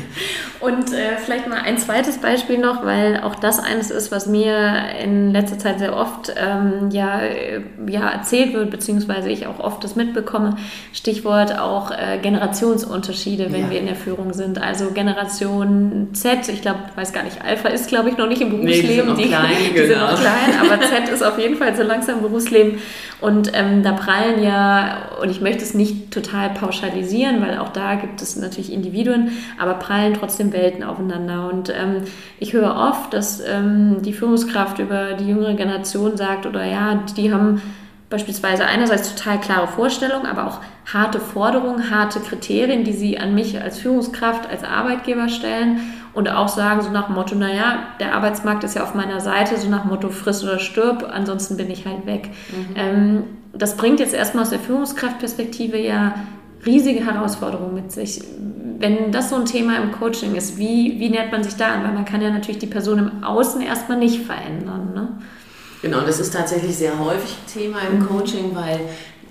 und äh, vielleicht mal ein zweites Beispiel noch, weil auch das eines ist, was mir in letzter Zeit sehr oft ähm, ja, äh, ja, erzählt wird, beziehungsweise ich auch oft das mitbekomme. Stichwort auch äh, Generationsunterschiede, wenn ja. wir in der Führung sind. Also Generation Z, ich glaube, weiß gar nicht, Alpha ist, glaube ich, noch nicht im Berufsleben. Nee, die sind noch klein, die, die genau. sind noch klein, aber Z ist auf jeden Fall so langsam im Berufsleben. Und ähm, da prallen ja, und ich möchte es nicht total pauschalisieren, weil auch da gibt es natürlich Individuen, aber prallen trotzdem Welten aufeinander. Und ähm, ich höre oft, dass ähm, die Führungskraft über die jüngere Generation sagt, oder ja, die haben beispielsweise einerseits total klare Vorstellungen, aber auch harte Forderungen, harte Kriterien, die sie an mich als Führungskraft, als Arbeitgeber stellen und auch sagen so nach dem Motto, naja, der Arbeitsmarkt ist ja auf meiner Seite, so nach dem Motto friss oder stirb, ansonsten bin ich halt weg. Mhm. Ähm, das bringt jetzt erstmal aus der Führungskraftperspektive ja riesige Herausforderungen mit sich. Wenn das so ein Thema im Coaching ist, wie, wie nähert man sich da an? Weil man kann ja natürlich die Person im Außen erstmal nicht verändern. Ne? Genau, das ist tatsächlich sehr häufig Thema im Coaching, weil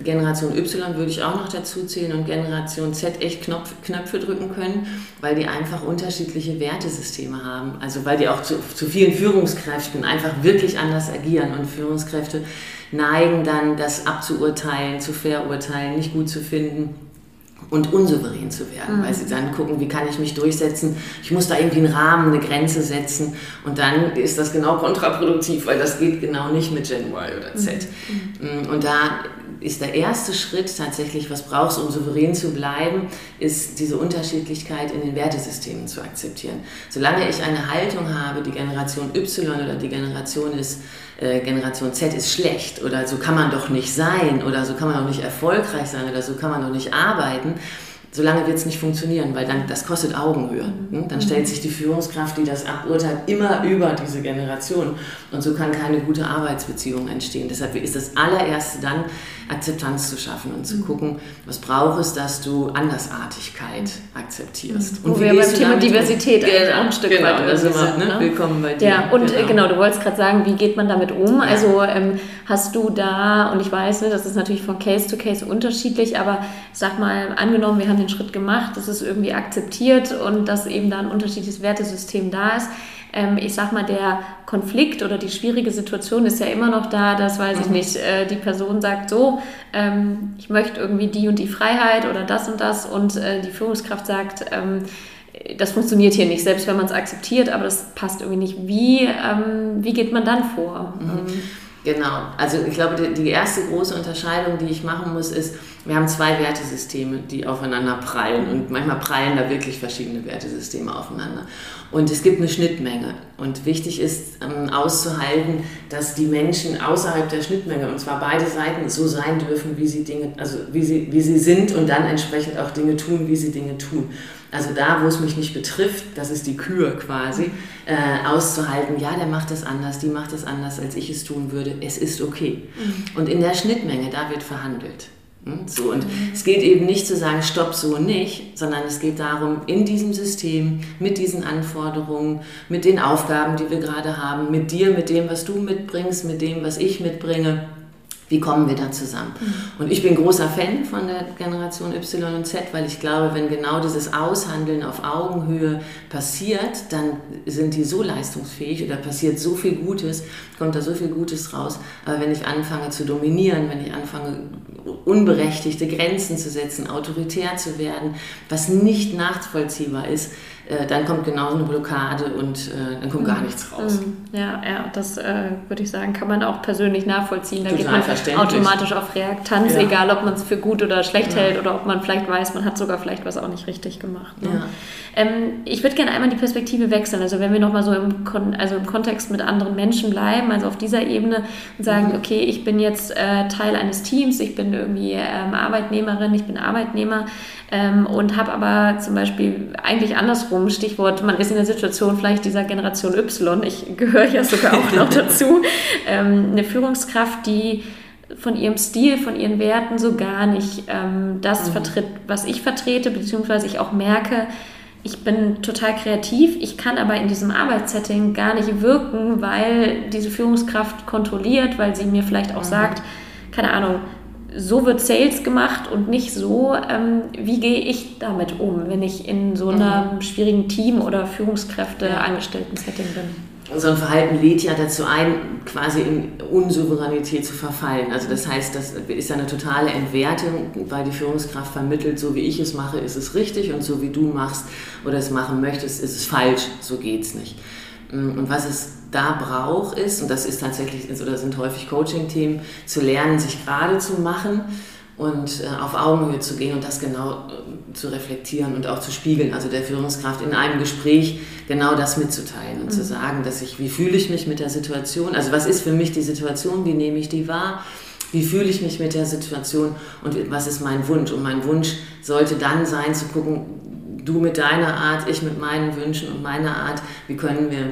Generation Y würde ich auch noch dazu zählen und Generation Z echt Knopf, Knöpfe drücken können, weil die einfach unterschiedliche Wertesysteme haben. Also weil die auch zu, zu vielen Führungskräften einfach wirklich anders agieren und Führungskräfte neigen dann, das abzuurteilen, zu verurteilen, nicht gut zu finden und unsouverän zu werden, mhm. weil sie dann gucken, wie kann ich mich durchsetzen. Ich muss da irgendwie einen Rahmen, eine Grenze setzen und dann ist das genau kontraproduktiv, weil das geht genau nicht mit Gen Y oder Z. Mhm. mhm. Und da ist der erste Schritt tatsächlich, was brauchst, um souverän zu bleiben, ist diese Unterschiedlichkeit in den Wertesystemen zu akzeptieren. Solange ich eine Haltung habe, die Generation Y oder die Generation ist äh, Generation Z ist schlecht oder so kann man doch nicht sein oder so kann man doch nicht erfolgreich sein oder so kann man doch nicht arbeiten, solange wird es nicht funktionieren, weil dann das kostet Augenhöhe. Hm? Dann stellt sich die Führungskraft, die das aburteilt, immer über diese Generation und so kann keine gute Arbeitsbeziehung entstehen. Deshalb ist das allererste dann Akzeptanz zu schaffen und zu mhm. gucken, was braucht es, dass du Andersartigkeit akzeptierst. Mhm. Und Wo wir beim Thema Diversität genau, ein Stück genau, weit sind, ne? ne? Willkommen bei dir. Ja, und genau, genau du wolltest gerade sagen, wie geht man damit um? Ja. Also ähm, hast du da, und ich weiß, ne, das ist natürlich von Case to Case unterschiedlich, aber sag mal, angenommen, wir haben den Schritt gemacht, das ist irgendwie akzeptiert und dass eben da ein unterschiedliches Wertesystem da ist ähm, ich sag mal, der Konflikt oder die schwierige Situation ist ja immer noch da, dass, weiß ich mhm. nicht, äh, die Person sagt so, ähm, ich möchte irgendwie die und die Freiheit oder das und das und äh, die Führungskraft sagt, ähm, das funktioniert hier nicht, selbst wenn man es akzeptiert, aber das passt irgendwie nicht. Wie, ähm, wie geht man dann vor? Mhm. Genau, also ich glaube, die erste große Unterscheidung, die ich machen muss, ist, wir haben zwei Wertesysteme, die aufeinander prallen und manchmal prallen da wirklich verschiedene Wertesysteme aufeinander. Und es gibt eine Schnittmenge und wichtig ist ähm, auszuhalten, dass die Menschen außerhalb der Schnittmenge, und zwar beide Seiten, so sein dürfen, wie sie Dinge, also wie sie, wie sie sind und dann entsprechend auch Dinge tun, wie sie Dinge tun. Also da, wo es mich nicht betrifft, das ist die Kür quasi, äh, auszuhalten, ja, der macht das anders, die macht das anders, als ich es tun würde, es ist okay. Mhm. Und in der Schnittmenge, da wird verhandelt. Hm, so, und mhm. es geht eben nicht zu sagen, stopp, so nicht, sondern es geht darum, in diesem System, mit diesen Anforderungen, mit den Aufgaben, die wir gerade haben, mit dir, mit dem, was du mitbringst, mit dem, was ich mitbringe, wie kommen wir da zusammen? Mhm. Und ich bin großer Fan von der Generation Y und Z, weil ich glaube, wenn genau dieses Aushandeln auf Augenhöhe passiert, dann sind die so leistungsfähig oder passiert so viel Gutes, kommt da so viel Gutes raus. Aber wenn ich anfange zu dominieren, wenn ich anfange, unberechtigte Grenzen zu setzen, autoritär zu werden, was nicht nachvollziehbar ist, äh, dann kommt genauso eine Blockade und äh, dann kommt gar nichts raus. Mhm. Ja, ja, das äh, würde ich sagen, kann man auch persönlich nachvollziehen. Da Total geht man automatisch auf Reaktanz, ja. egal ob man es für gut oder schlecht ja. hält oder ob man vielleicht weiß, man hat sogar vielleicht was auch nicht richtig gemacht. Ne? Ja. Ähm, ich würde gerne einmal die Perspektive wechseln. Also wenn wir nochmal so im, Kon also im Kontext mit anderen Menschen bleiben, also auf dieser Ebene und sagen, mhm. okay, ich bin jetzt äh, Teil eines Teams, ich bin irgendwie ähm, Arbeitnehmerin, ich bin Arbeitnehmer ähm, und habe aber zum Beispiel eigentlich andersrum, Stichwort, man ist in der Situation vielleicht dieser Generation Y, ich gehöre ja sogar auch noch dazu, ähm, eine Führungskraft, die von ihrem Stil, von ihren Werten so gar nicht ähm, das mhm. vertritt, was ich vertrete, beziehungsweise ich auch merke, ich bin total kreativ, ich kann aber in diesem Arbeitssetting gar nicht wirken, weil diese Führungskraft kontrolliert, weil sie mir vielleicht auch mhm. sagt, keine Ahnung, so wird Sales gemacht und nicht so, ähm, wie gehe ich damit um, wenn ich in so einem mhm. schwierigen Team oder Führungskräfte-Angestellten-Setting bin. So ein Verhalten lädt ja dazu ein, quasi in Unsouveränität zu verfallen. Also das heißt, das ist eine totale Entwertung, weil die Führungskraft vermittelt, so wie ich es mache, ist es richtig und so wie du machst oder es machen möchtest, ist es falsch, so geht es nicht. Und was es da braucht, ist, und das ist tatsächlich, oder sind häufig Coaching-Themen, zu lernen, sich gerade zu machen und äh, auf Augenhöhe zu gehen und das genau äh, zu reflektieren und auch zu spiegeln, also der Führungskraft in einem Gespräch genau das mitzuteilen und mhm. zu sagen, dass ich, wie fühle ich mich mit der Situation, also was ist für mich die Situation, wie nehme ich die wahr, wie fühle ich mich mit der Situation? Und was ist mein Wunsch? Und mein Wunsch sollte dann sein zu gucken, du mit deiner Art, ich mit meinen Wünschen und meiner Art, wie können wir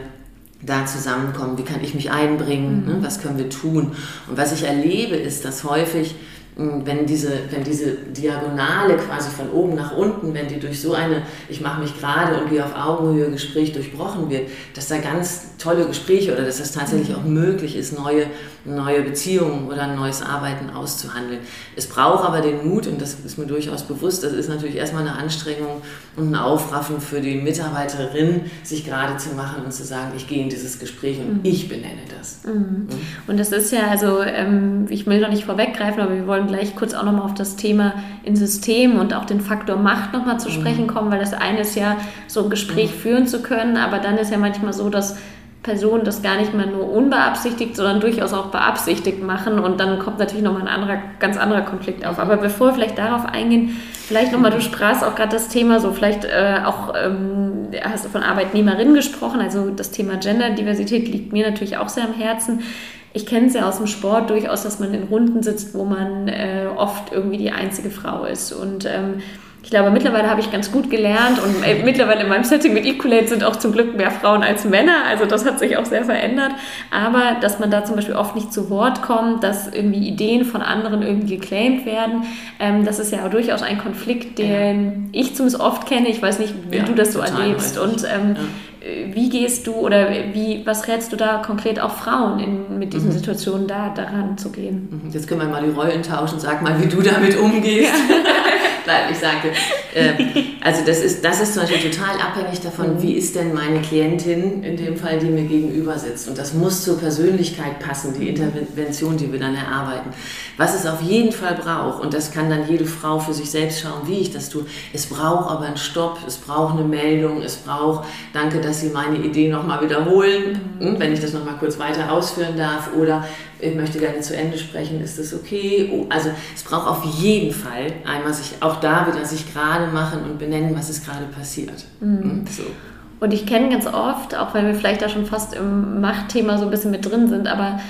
da zusammenkommen, wie kann ich mich einbringen, mhm. ne? was können wir tun. Und was ich erlebe, ist, dass häufig wenn diese, wenn diese Diagonale quasi von oben nach unten, wenn die durch so eine, ich mache mich gerade und gehe auf Augenhöhe Gespräch durchbrochen wird, dass da ganz tolle Gespräche oder dass das tatsächlich auch möglich ist, neue, neue Beziehungen oder ein neues Arbeiten auszuhandeln. Es braucht aber den Mut, und das ist mir durchaus bewusst, das ist natürlich erstmal eine Anstrengung und ein Aufraffen für die Mitarbeiterin, sich gerade zu machen und zu sagen, ich gehe in dieses Gespräch und mhm. ich benenne das. Mhm. Mhm. Und das ist ja, also ähm, ich will noch nicht vorweggreifen, aber wir wollen gleich kurz auch nochmal auf das Thema in System und auch den Faktor Macht nochmal zu sprechen mhm. kommen, weil das eine ist ja, so ein Gespräch mhm. führen zu können, aber dann ist ja manchmal so, dass Personen das gar nicht mehr nur unbeabsichtigt, sondern durchaus auch beabsichtigt machen und dann kommt natürlich nochmal ein anderer, ganz anderer Konflikt auf. Aber bevor wir vielleicht darauf eingehen, vielleicht nochmal, du sprachst auch gerade das Thema so, vielleicht äh, auch, ähm, hast du von Arbeitnehmerinnen gesprochen, also das Thema Genderdiversität liegt mir natürlich auch sehr am Herzen ich kenne es ja aus dem Sport durchaus, dass man in Runden sitzt, wo man äh, oft irgendwie die einzige Frau ist. Und ähm, ich glaube, mittlerweile habe ich ganz gut gelernt und äh, mittlerweile in meinem Setting mit Equalate sind auch zum Glück mehr Frauen als Männer. Also das hat sich auch sehr verändert. Aber dass man da zum Beispiel oft nicht zu Wort kommt, dass irgendwie Ideen von anderen irgendwie geclaimed werden, ähm, das ist ja durchaus ein Konflikt, den ja. ich zumindest oft kenne. Ich weiß nicht, wie ja, du das so erlebst. Und ähm, ja wie gehst du oder wie, was rätst du da konkret auch Frauen in, mit diesen mhm. Situationen da daran zu gehen? Mhm. Jetzt können wir mal die Rollen tauschen. Sag mal, wie du damit umgehst. Ja. Ich sage, äh, also das ist, das ist zum Beispiel total abhängig davon, mhm. wie ist denn meine Klientin in dem Fall, die mir gegenüber sitzt. Und das muss zur Persönlichkeit passen, die Intervention, die wir dann erarbeiten. Was es auf jeden Fall braucht, und das kann dann jede Frau für sich selbst schauen, wie ich das tue, es braucht aber einen Stopp, es braucht eine Meldung, es braucht, danke, dass Sie meine Idee nochmal wiederholen, mhm. wenn ich das nochmal kurz weiter ausführen darf, oder ich möchte gerne zu Ende sprechen, ist das okay? Oh, also es braucht auf jeden Fall einmal sich auch da wieder sich gerade machen und benennen, was ist gerade passiert. Mhm. Hm, so. Und ich kenne ganz oft, auch weil wir vielleicht da schon fast im Machtthema so ein bisschen mit drin sind, aber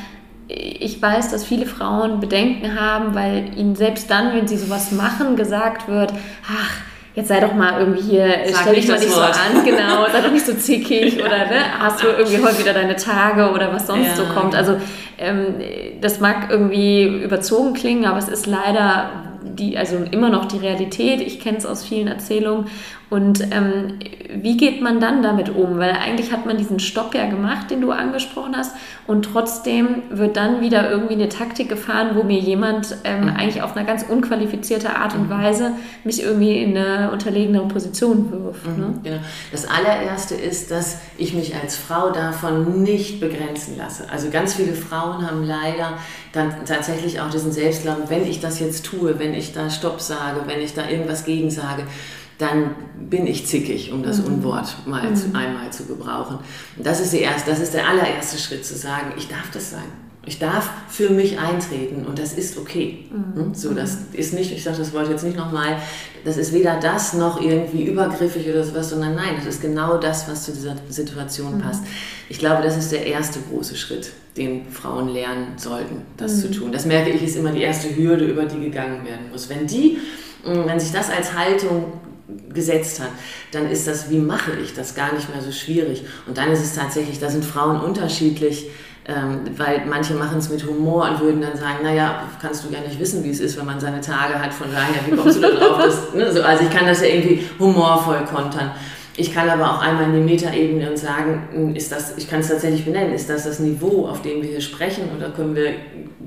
ich weiß, dass viele Frauen Bedenken haben, weil ihnen selbst dann, wenn sie sowas machen, gesagt wird, ach, jetzt sei doch mal irgendwie hier, Sag stell dich mal nicht Wort. so an, genau, sei doch nicht so zickig oder ne, hast du irgendwie heute wieder deine Tage oder was sonst ja. so kommt. Also ähm, das mag irgendwie überzogen klingen, aber es ist leider die, also immer noch die Realität. Ich kenne es aus vielen Erzählungen. Und ähm, wie geht man dann damit um? Weil eigentlich hat man diesen Stopp ja gemacht, den du angesprochen hast, und trotzdem wird dann wieder irgendwie eine Taktik gefahren, wo mir jemand ähm, mhm. eigentlich auf eine ganz unqualifizierte Art und mhm. Weise mich irgendwie in eine unterlegenere Position wirft. Mhm, ne? Genau. Das allererste ist, dass ich mich als Frau davon nicht begrenzen lasse. Also ganz viele Frauen haben leider dann tatsächlich auch diesen Selbstglauben, wenn ich das jetzt tue, wenn ich da Stopp sage, wenn ich da irgendwas gegen sage, dann bin ich zickig, um das mhm. Unwort mal mhm. einmal zu gebrauchen. Und das ist, die erste, das ist der allererste Schritt, zu sagen, ich darf das sein. Ich darf für mich eintreten und das ist okay. Mhm. Hm? So, das ist nicht, ich sage das Wort jetzt nicht nochmal, das ist weder das noch irgendwie übergriffig oder sowas, sondern nein, das ist genau das, was zu dieser Situation mhm. passt. Ich glaube, das ist der erste große Schritt, den Frauen lernen sollten, das mhm. zu tun. Das merke ich, ist immer die erste Hürde, über die gegangen werden muss. Wenn die, hm, wenn sich das als Haltung gesetzt hat, dann ist das, wie mache ich das, gar nicht mehr so schwierig. Und dann ist es tatsächlich, da sind Frauen unterschiedlich ähm, weil manche machen es mit Humor und würden dann sagen, naja, kannst du ja nicht wissen, wie es ist, wenn man seine Tage hat, von daher, wie kommst du da drauf? Dass, ne, so, also ich kann das ja irgendwie humorvoll kontern. Ich kann aber auch einmal in die Metaebene und sagen, hm, ist das, ich kann es tatsächlich benennen, ist das das Niveau, auf dem wir hier sprechen oder können wir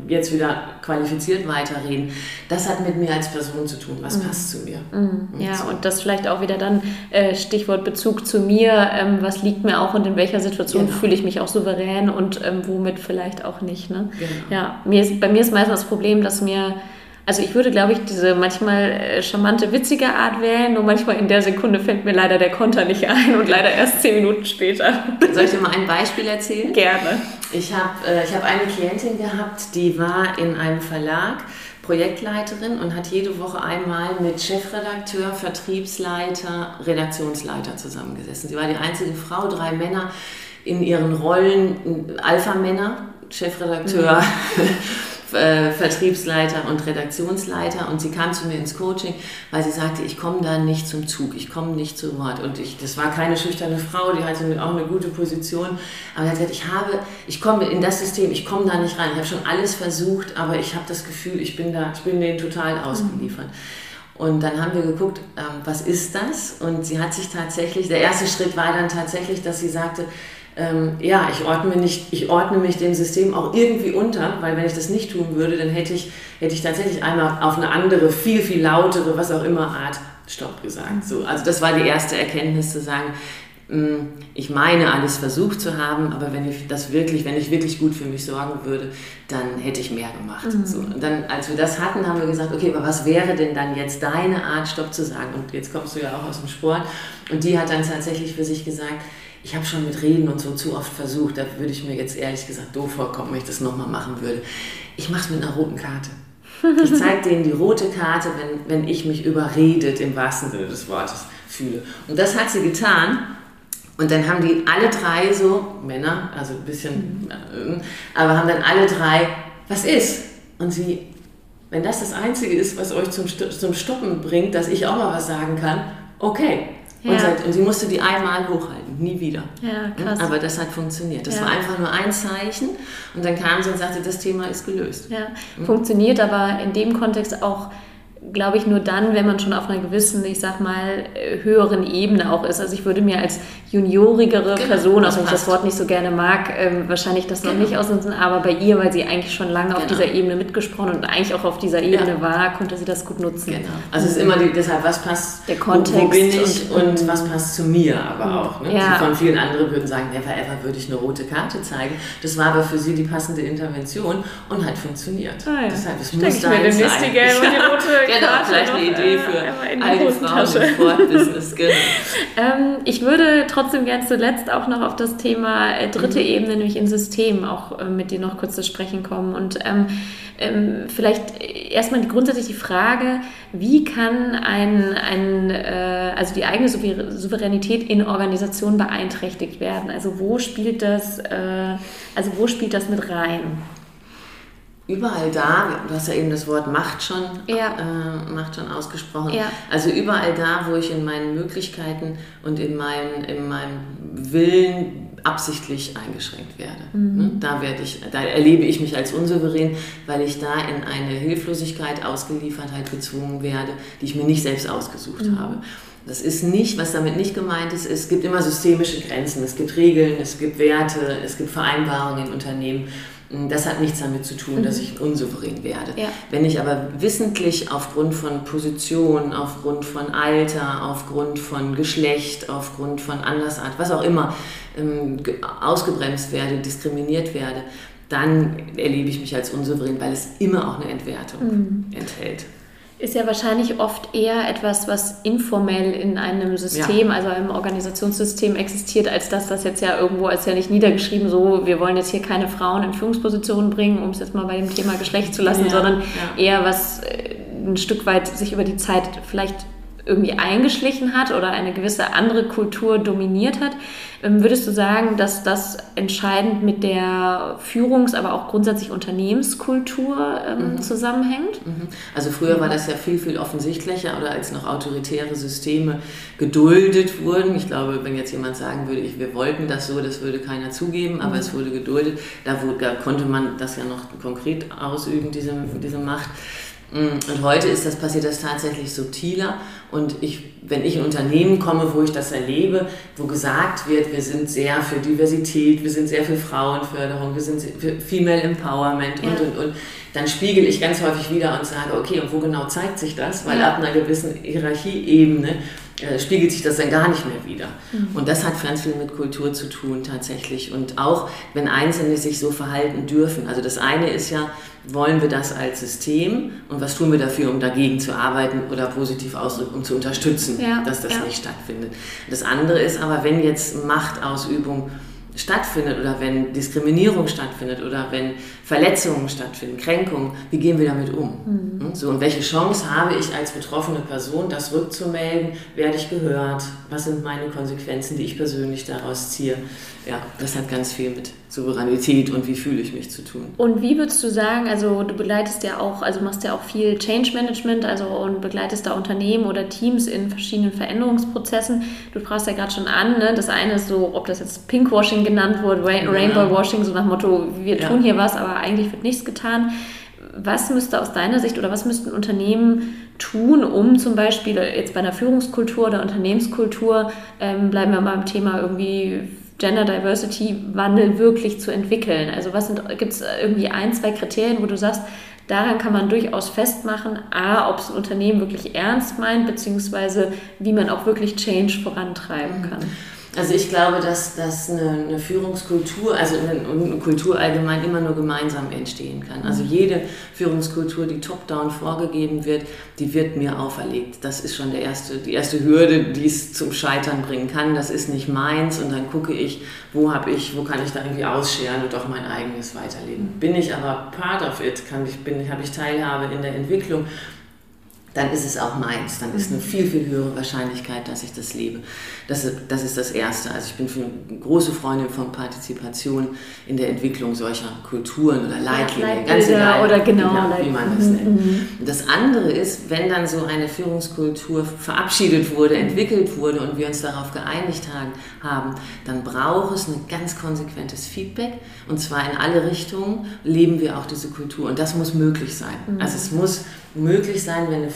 jetzt wieder qualifiziert weiterreden? Das hat mit mir als Person zu tun, was mhm. passt zu mir. Mhm. Ja, so. und das vielleicht auch wieder dann äh, Stichwort Bezug zu mir, ähm, was liegt mir auch und in welcher Situation genau. fühle ich mich auch souverän und ähm, womit vielleicht auch nicht. Ne? Genau. Ja, mir ist, bei mir ist meistens das Problem, dass mir also ich würde, glaube ich, diese manchmal äh, charmante, witzige Art wählen, nur manchmal in der Sekunde fällt mir leider der Konter nicht ein und leider erst zehn Minuten später. Soll ich dir mal ein Beispiel erzählen? Gerne. Ich habe äh, hab eine Klientin gehabt, die war in einem Verlag Projektleiterin und hat jede Woche einmal mit Chefredakteur, Vertriebsleiter, Redaktionsleiter zusammengesessen. Sie war die einzige Frau, drei Männer in ihren Rollen, Alpha-Männer, Chefredakteur, mhm. Äh, Vertriebsleiter und Redaktionsleiter und sie kam zu mir ins Coaching, weil sie sagte, ich komme da nicht zum Zug, ich komme nicht zu Wort. Und ich, das war keine schüchterne Frau, die hatte auch eine gute Position, aber sie hat gesagt, ich habe, ich komme in das System, ich komme da nicht rein. Ich habe schon alles versucht, aber ich habe das Gefühl, ich bin da, ich bin denen total ausgeliefert. Und dann haben wir geguckt, ähm, was ist das? Und sie hat sich tatsächlich, der erste Schritt war dann tatsächlich, dass sie sagte, ähm, ja, ich ordne, nicht, ich ordne mich dem System auch irgendwie unter, weil wenn ich das nicht tun würde, dann hätte ich, hätte ich tatsächlich einmal auf eine andere, viel, viel lautere, was auch immer Art Stopp gesagt. So, also das war die erste Erkenntnis zu sagen, hm, ich meine, alles versucht zu haben, aber wenn ich das wirklich, wenn ich wirklich gut für mich sorgen würde, dann hätte ich mehr gemacht. Mhm. So, und dann, als wir das hatten, haben wir gesagt, okay, aber was wäre denn dann jetzt deine Art, Stopp zu sagen? Und jetzt kommst du ja auch aus dem Sport. Und die hat dann tatsächlich für sich gesagt, ich habe schon mit Reden und so zu oft versucht, da würde ich mir jetzt ehrlich gesagt doof vorkommen, wenn ich das nochmal machen würde. Ich mache es mit einer roten Karte. Ich zeige denen die rote Karte, wenn, wenn ich mich überredet, im wahrsten Sinne des Wortes, fühle. Und das hat sie getan. Und dann haben die alle drei so, Männer, also ein bisschen, äh, aber haben dann alle drei, was ist? Und sie, wenn das das Einzige ist, was euch zum, zum Stoppen bringt, dass ich auch mal was sagen kann, okay, ja. Und, seit, und, sie musste die einmal hochhalten, nie wieder. Ja, krass. Aber das hat funktioniert. Das ja. war einfach nur ein Zeichen und dann kam sie und sagte, das Thema ist gelöst. Ja, mhm. funktioniert aber in dem Kontext auch glaube ich, nur dann, wenn man schon auf einer gewissen, ich sag mal, höheren Ebene auch ist. Also ich würde mir als juniorigere genau, Person, auch wenn ich das Wort nicht so gerne mag, ähm, wahrscheinlich das genau. noch nicht ausnutzen, aber bei ihr, weil sie eigentlich schon lange genau. auf dieser Ebene mitgesprochen und eigentlich auch auf dieser Ebene ja. war, konnte sie das gut nutzen. Genau. Also es ist immer die, deshalb, was passt, der Kontext wo, wo bin ich und, und, was passt zu mir aber auch. Ne? Ja. von vielen anderen würden sagen, never ever würde ich eine rote Karte zeigen. Das war aber für sie die passende Intervention und hat funktioniert. Ah, ja. Deshalb, es muss sein. Die rote genau, vielleicht eine Idee für all die Frauen im Sportbusiness. Genau. ähm, ich würde trotzdem gerne zuletzt auch noch auf das Thema äh, dritte mhm. Ebene, nämlich in Systemen, auch äh, mit dir noch kurz zu sprechen kommen. Und ähm, ähm, vielleicht erstmal grundsätzlich die Frage, wie kann ein, ein äh, also die eigene Souveränität in Organisationen beeinträchtigt werden? Also wo spielt das, äh, also wo spielt das mit rein? Überall da, du hast ja eben das Wort Macht schon, ja. äh, Macht schon ausgesprochen, ja. also überall da, wo ich in meinen Möglichkeiten und in, mein, in meinem Willen absichtlich eingeschränkt werde. Mhm. Ne? Da, werde ich, da erlebe ich mich als unsouverän, weil ich da in eine Hilflosigkeit, Ausgeliefertheit gezwungen werde, die ich mir nicht selbst ausgesucht mhm. habe. Das ist nicht, was damit nicht gemeint ist, es gibt immer systemische Grenzen, es gibt Regeln, es gibt Werte, es gibt Vereinbarungen in Unternehmen das hat nichts damit zu tun, mhm. dass ich unsouverän werde. Ja. Wenn ich aber wissentlich aufgrund von Position, aufgrund von Alter, aufgrund von Geschlecht, aufgrund von Andersart, was auch immer, ähm, ausgebremst werde, diskriminiert werde, dann erlebe ich mich als unsouverän, weil es immer auch eine Entwertung mhm. enthält. Ist ja wahrscheinlich oft eher etwas, was informell in einem System, ja. also einem Organisationssystem existiert, als das, was jetzt ja irgendwo als ja nicht niedergeschrieben, so, wir wollen jetzt hier keine Frauen in Führungspositionen bringen, um es jetzt mal bei dem Thema Geschlecht zu lassen, ja. sondern ja. eher was äh, ein Stück weit sich über die Zeit vielleicht irgendwie eingeschlichen hat oder eine gewisse andere Kultur dominiert hat. Ähm, würdest du sagen, dass das entscheidend mit der Führungs-, aber auch grundsätzlich Unternehmenskultur ähm, mhm. zusammenhängt? Mhm. Also früher war das ja viel, viel offensichtlicher oder als noch autoritäre Systeme geduldet wurden. Ich glaube, wenn jetzt jemand sagen würde, ich, wir wollten das so, das würde keiner zugeben, aber mhm. es wurde geduldet. Da, wurde, da, konnte man das ja noch konkret ausüben, diese, diese Macht. Mm, und heute ist das, passiert das tatsächlich subtiler. Und ich, wenn ich in Unternehmen komme, wo ich das erlebe, wo gesagt wird, wir sind sehr für Diversität, wir sind sehr für Frauenförderung, wir sind für Female Empowerment ja. und, und, und, dann spiegel ich ganz häufig wieder und sage, okay, und wo genau zeigt sich das? Weil ja. ab einer gewissen Hierarchieebene spiegelt sich das dann gar nicht mehr wieder. Mhm. Und das hat ganz viel mit Kultur zu tun tatsächlich. Und auch wenn Einzelne sich so verhalten dürfen. Also das eine ist ja, wollen wir das als System und was tun wir dafür, um dagegen zu arbeiten oder positiv ausdrücken, um zu unterstützen, ja, dass das ja. nicht stattfindet. Das andere ist aber, wenn jetzt Machtausübung stattfindet oder wenn Diskriminierung stattfindet oder wenn Verletzungen stattfinden, Kränkungen, wie gehen wir damit um? Mhm. Hm? So, und welche Chance habe ich als betroffene Person, das rückzumelden? Werde ich gehört? Was sind meine Konsequenzen, die ich persönlich daraus ziehe? Ja, das hat ganz viel mit Souveränität und wie fühle ich mich zu tun. Und wie würdest du sagen, also du begleitest ja auch, also machst ja auch viel Change Management, also und begleitest da Unternehmen oder Teams in verschiedenen Veränderungsprozessen. Du sprachst ja gerade schon an, ne? das eine ist so, ob das jetzt Pinkwashing genannt wurde, Rainbow Washing, so nach Motto, wir tun ja. hier was, aber eigentlich wird nichts getan. Was müsste aus deiner Sicht oder was müssten Unternehmen tun, um zum Beispiel jetzt bei einer Führungskultur oder Unternehmenskultur, ähm, bleiben wir mal im Thema irgendwie Gender Diversity Wandel wirklich zu entwickeln? Also was gibt es irgendwie ein, zwei Kriterien, wo du sagst, daran kann man durchaus festmachen, a, ob es ein Unternehmen wirklich ernst meint, beziehungsweise wie man auch wirklich Change vorantreiben kann. Also ich glaube, dass, dass eine, eine Führungskultur, also eine, eine, Kultur allgemein immer nur gemeinsam entstehen kann. Also jede Führungskultur, die top-down vorgegeben wird, die wird mir auferlegt. Das ist schon der erste, die erste Hürde, die es zum Scheitern bringen kann. Das ist nicht meins und dann gucke ich, wo habe ich, wo kann ich da irgendwie ausscheren und auch mein eigenes weiterleben. Bin ich aber part of it, kann ich, bin, habe ich Teilhabe in der Entwicklung dann ist es auch meins. Dann ist eine viel, viel höhere Wahrscheinlichkeit, dass ich das lebe. Das, das ist das Erste. Also ich bin eine große Freundin von Partizipation in der Entwicklung solcher Kulturen oder Leitlinien, ja, ganz egal, oder genau, wie man das mhm, nennt. Mhm. Das andere ist, wenn dann so eine Führungskultur verabschiedet wurde, entwickelt wurde und wir uns darauf geeinigt haben, dann braucht es ein ganz konsequentes Feedback und zwar in alle Richtungen leben wir auch diese Kultur und das muss möglich sein. Mhm. Also es muss möglich sein, wenn eine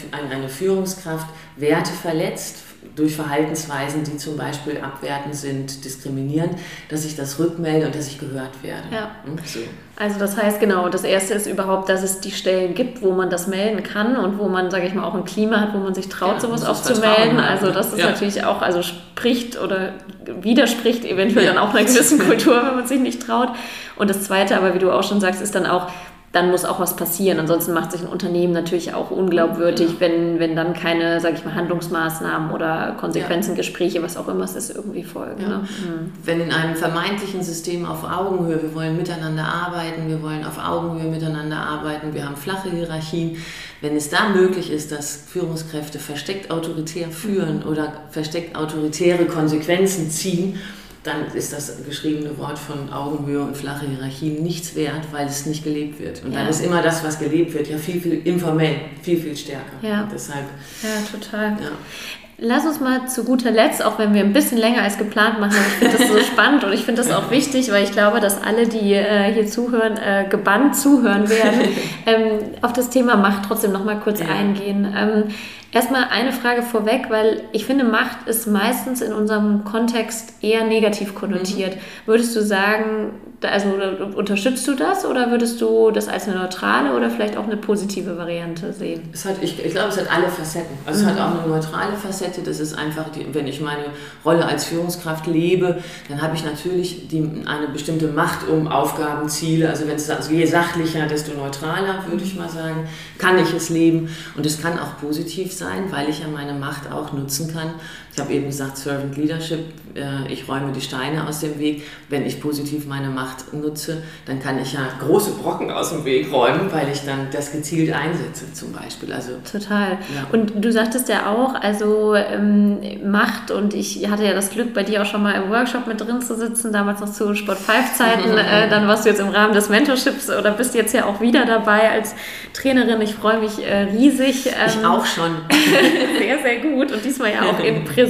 Führungskraft Werte verletzt durch Verhaltensweisen, die zum Beispiel abwertend sind, diskriminierend, dass ich das rückmelde und dass ich gehört werde. Ja. Hm, so. Also das heißt genau, das Erste ist überhaupt, dass es die Stellen gibt, wo man das melden kann und wo man, sage ich mal, auch ein Klima hat, wo man sich traut, ja, sowas auch zu melden. Also das ist ja. natürlich auch, also spricht oder widerspricht eventuell ja. dann auch einer gewissen Kultur, wenn man sich nicht traut. Und das Zweite aber, wie du auch schon sagst, ist dann auch, dann muss auch was passieren. Ansonsten macht sich ein Unternehmen natürlich auch unglaubwürdig, ja. wenn, wenn dann keine, sage ich mal, Handlungsmaßnahmen oder Konsequenzengespräche, was auch immer es ist, irgendwie folgen. Ja. Ne? Mhm. Wenn in einem vermeintlichen System auf Augenhöhe, wir wollen miteinander arbeiten, wir wollen auf Augenhöhe miteinander arbeiten, wir haben flache Hierarchien, wenn es da möglich ist, dass Führungskräfte versteckt autoritär führen mhm. oder versteckt autoritäre Konsequenzen ziehen, dann ist das geschriebene Wort von Augenhöhe und flache Hierarchien nichts wert, weil es nicht gelebt wird. Und ja. dann ist immer das, was gelebt wird, ja viel, viel informell, viel, viel stärker. Ja, deshalb, ja total. Ja. Lass uns mal zu guter Letzt, auch wenn wir ein bisschen länger als geplant machen, ich finde das so spannend und ich finde das auch wichtig, weil ich glaube, dass alle, die äh, hier zuhören, äh, gebannt zuhören werden, ähm, auf das Thema Macht trotzdem noch mal kurz ja. eingehen. Ähm, Erstmal eine Frage vorweg, weil ich finde, Macht ist meistens in unserem Kontext eher negativ konnotiert. Mhm. Würdest du sagen, also unterstützt du das oder würdest du das als eine neutrale oder vielleicht auch eine positive Variante sehen? Es hat, ich, ich glaube, es hat alle Facetten. Also mhm. es hat auch eine neutrale Facette. Das ist einfach, die, wenn ich meine Rolle als Führungskraft lebe, dann habe ich natürlich die, eine bestimmte Macht um Aufgaben, Ziele. Also wenn es also je sachlicher, desto neutraler, würde ich mal sagen, kann ich es leben. Und es kann auch positiv sein, weil ich ja meine Macht auch nutzen kann. Ich habe eben gesagt, Servant Leadership, äh, ich räume die Steine aus dem Weg. Wenn ich positiv meine Macht nutze, dann kann ich ja große Brocken aus dem Weg räumen, weil ich dann das gezielt einsetze zum Beispiel. Also, Total. Ja. Und du sagtest ja auch, also ähm, Macht und ich hatte ja das Glück, bei dir auch schon mal im Workshop mit drin zu sitzen, damals noch zu Sport 5 Zeiten. äh, dann warst du jetzt im Rahmen des Mentorships oder bist jetzt ja auch wieder dabei als Trainerin. Ich freue mich äh, riesig. Ähm, ich auch schon. sehr, sehr gut. Und diesmal ja auch in Präsenz.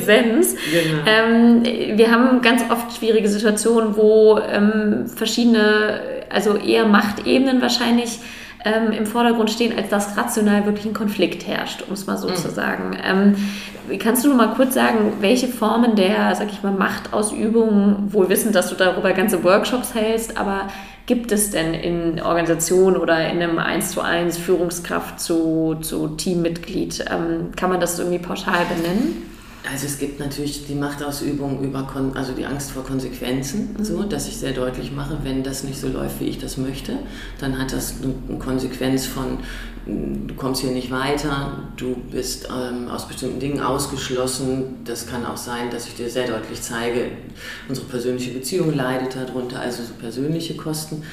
Genau. Ähm, wir haben ganz oft schwierige Situationen, wo ähm, verschiedene, also eher Machtebenen wahrscheinlich ähm, im Vordergrund stehen, als dass rational wirklich ein Konflikt herrscht, um es mal so mhm. zu sagen. Ähm, kannst du noch mal kurz sagen, welche Formen der, sag ich mal, Machtausübung, wohl wissend, dass du darüber ganze Workshops hältst, aber gibt es denn in Organisationen oder in einem 1 zu 1 Führungskraft zu, zu Teammitglied? Ähm, kann man das irgendwie pauschal benennen? Also es gibt natürlich die Machtausübung über, Kon also die Angst vor Konsequenzen, mhm. so, dass ich sehr deutlich mache, wenn das nicht so läuft, wie ich das möchte, dann hat das eine Konsequenz von, mm, du kommst hier nicht weiter, du bist ähm, aus bestimmten Dingen ausgeschlossen. Das kann auch sein, dass ich dir sehr deutlich zeige, unsere persönliche Beziehung leidet darunter, also so persönliche Kosten.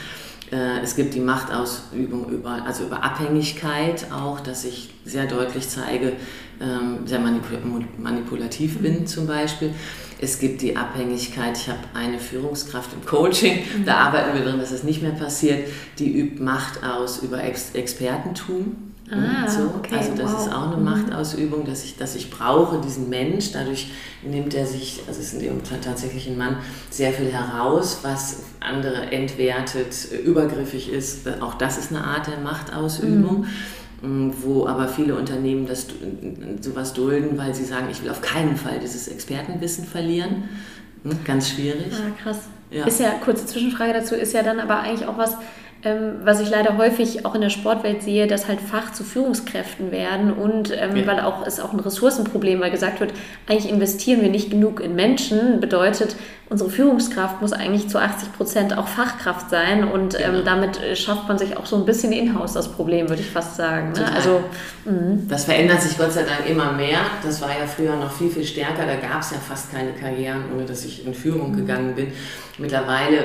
Äh, es gibt die Machtausübung über, also über Abhängigkeit auch, dass ich sehr deutlich zeige, ähm, sehr manipulativ bin zum Beispiel. Es gibt die Abhängigkeit, ich habe eine Führungskraft im Coaching, mhm. da arbeiten wir drin, dass es nicht mehr passiert, die übt Macht aus über Ex Expertentum. Ah, so. okay, also das wow. ist auch eine mhm. Machtausübung, dass ich, dass ich brauche diesen Mensch. Dadurch nimmt er sich, also es ist in dem Fall tatsächlich ein Mann, sehr viel heraus, was andere entwertet, übergriffig ist. Auch das ist eine Art der Machtausübung. Mhm. Wo aber viele Unternehmen das, sowas dulden, weil sie sagen, ich will auf keinen Fall dieses Expertenwissen verlieren. Hm, ganz schwierig. Ah, krass. Ja. Ist ja, kurze Zwischenfrage dazu, ist ja dann aber eigentlich auch was, was ich leider häufig auch in der Sportwelt sehe, dass halt Fach zu Führungskräften werden und ähm, ja. weil auch es auch ein Ressourcenproblem, weil gesagt wird, eigentlich investieren wir nicht genug in Menschen, bedeutet, unsere Führungskraft muss eigentlich zu 80 Prozent auch Fachkraft sein und ähm, genau. ähm, damit äh, schafft man sich auch so ein bisschen in-house das Problem, würde ich fast sagen. Ne? Also, mh. das verändert sich Gott sei Dank immer mehr. Das war ja früher noch viel, viel stärker. Da gab es ja fast keine Karrieren, ohne dass ich in Führung mhm. gegangen bin. Mittlerweile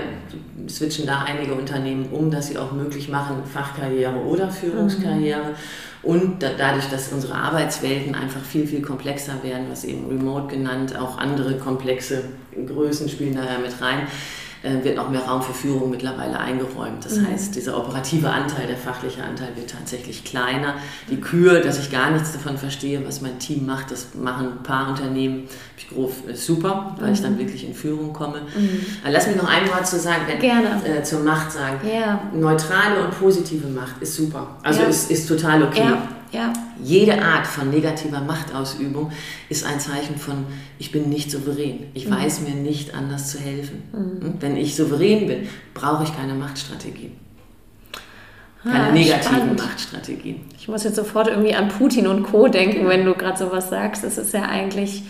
switchen da einige Unternehmen um, dass sie auch möglich machen, Fachkarriere oder Führungskarriere. Mhm. Und da, dadurch, dass unsere Arbeitswelten einfach viel, viel komplexer werden, was eben Remote genannt, auch andere komplexe Größen spielen da ja mit rein, äh, wird auch mehr Raum für Führung mittlerweile eingeräumt. Das mhm. heißt, dieser operative Anteil, der fachliche Anteil wird tatsächlich kleiner. Die Kür, dass ich gar nichts davon verstehe, was mein Team macht, das machen ein paar Unternehmen ich grob, super, weil mhm. ich dann mhm. wirklich in Führung komme. Mhm. Lass mich noch ein Wort zu sagen, wenn, Gerne. Äh, zur Macht sagen. Ja. Neutrale und positive Macht ist super. Also ja. ist, ist total okay. Ja. Ja. Jede Art von negativer Machtausübung ist ein Zeichen von, ich bin nicht souverän. Ich mhm. weiß mir nicht anders zu helfen. Mhm. Hm? Wenn ich souverän bin, brauche ich keine Machtstrategien. Keine ah, negativen spannend. Machtstrategien. Ich muss jetzt sofort irgendwie an Putin und Co. denken, wenn du gerade sowas sagst. Das ist ja eigentlich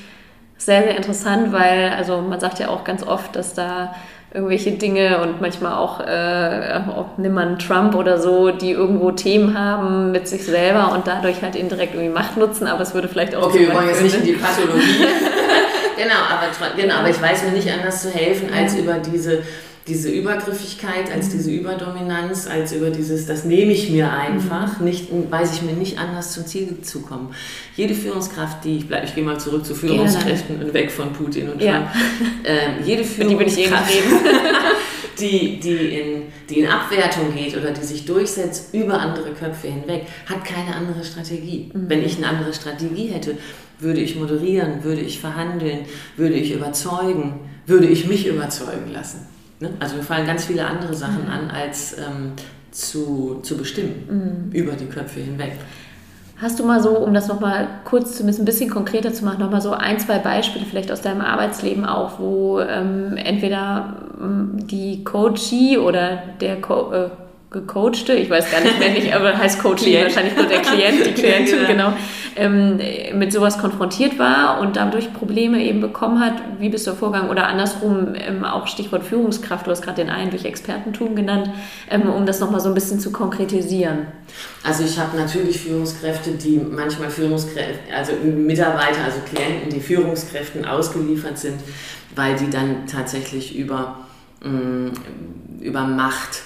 sehr, sehr interessant, weil also man sagt ja auch ganz oft, dass da irgendwelche Dinge und manchmal auch, äh, auch nimmt man Trump oder so, die irgendwo Themen haben mit sich selber und dadurch halt indirekt irgendwie Macht nutzen, aber es würde vielleicht auch. Okay, wir wollen jetzt nicht in die Pathologie. genau, aber, genau, aber ich weiß mir nicht anders zu helfen, als über diese diese Übergriffigkeit, als diese Überdominanz, als über dieses, das nehme ich mir einfach, mhm. nicht, weiß ich mir nicht anders zum Ziel zu kommen. Jede Führungskraft, die, ich, ich gehe mal zurück zu Führungskräften und weg von Putin und Trump, ja. äh, jede Führungskraft, die, die, in, die in Abwertung geht oder die sich durchsetzt über andere Köpfe hinweg, hat keine andere Strategie. Mhm. Wenn ich eine andere Strategie hätte, würde ich moderieren, würde ich verhandeln, würde ich überzeugen, würde ich mich überzeugen lassen. Ne? Also mir fallen ganz viele andere Sachen mhm. an, als ähm, zu, zu bestimmen mhm. über die Köpfe hinweg. Hast du mal so, um das nochmal kurz zumindest ein bisschen konkreter zu machen, nochmal so ein, zwei Beispiele vielleicht aus deinem Arbeitsleben auch, wo ähm, entweder ähm, die Coachie oder der Co äh, gecoachte, ich weiß gar nicht mehr, nicht, aber heißt Coaching wahrscheinlich nur der Klient, die Klientin, genau, ähm, mit sowas konfrontiert war und dadurch Probleme eben bekommen hat. Wie bist du vorgegangen? Oder andersrum, ähm, auch Stichwort Führungskraft, du hast gerade den einen durch Expertentum genannt, ähm, um das nochmal so ein bisschen zu konkretisieren. Also ich habe natürlich Führungskräfte, die manchmal Führungskräfte, also Mitarbeiter, also Klienten, die Führungskräften ausgeliefert sind, weil die dann tatsächlich über, mh, mm, über Macht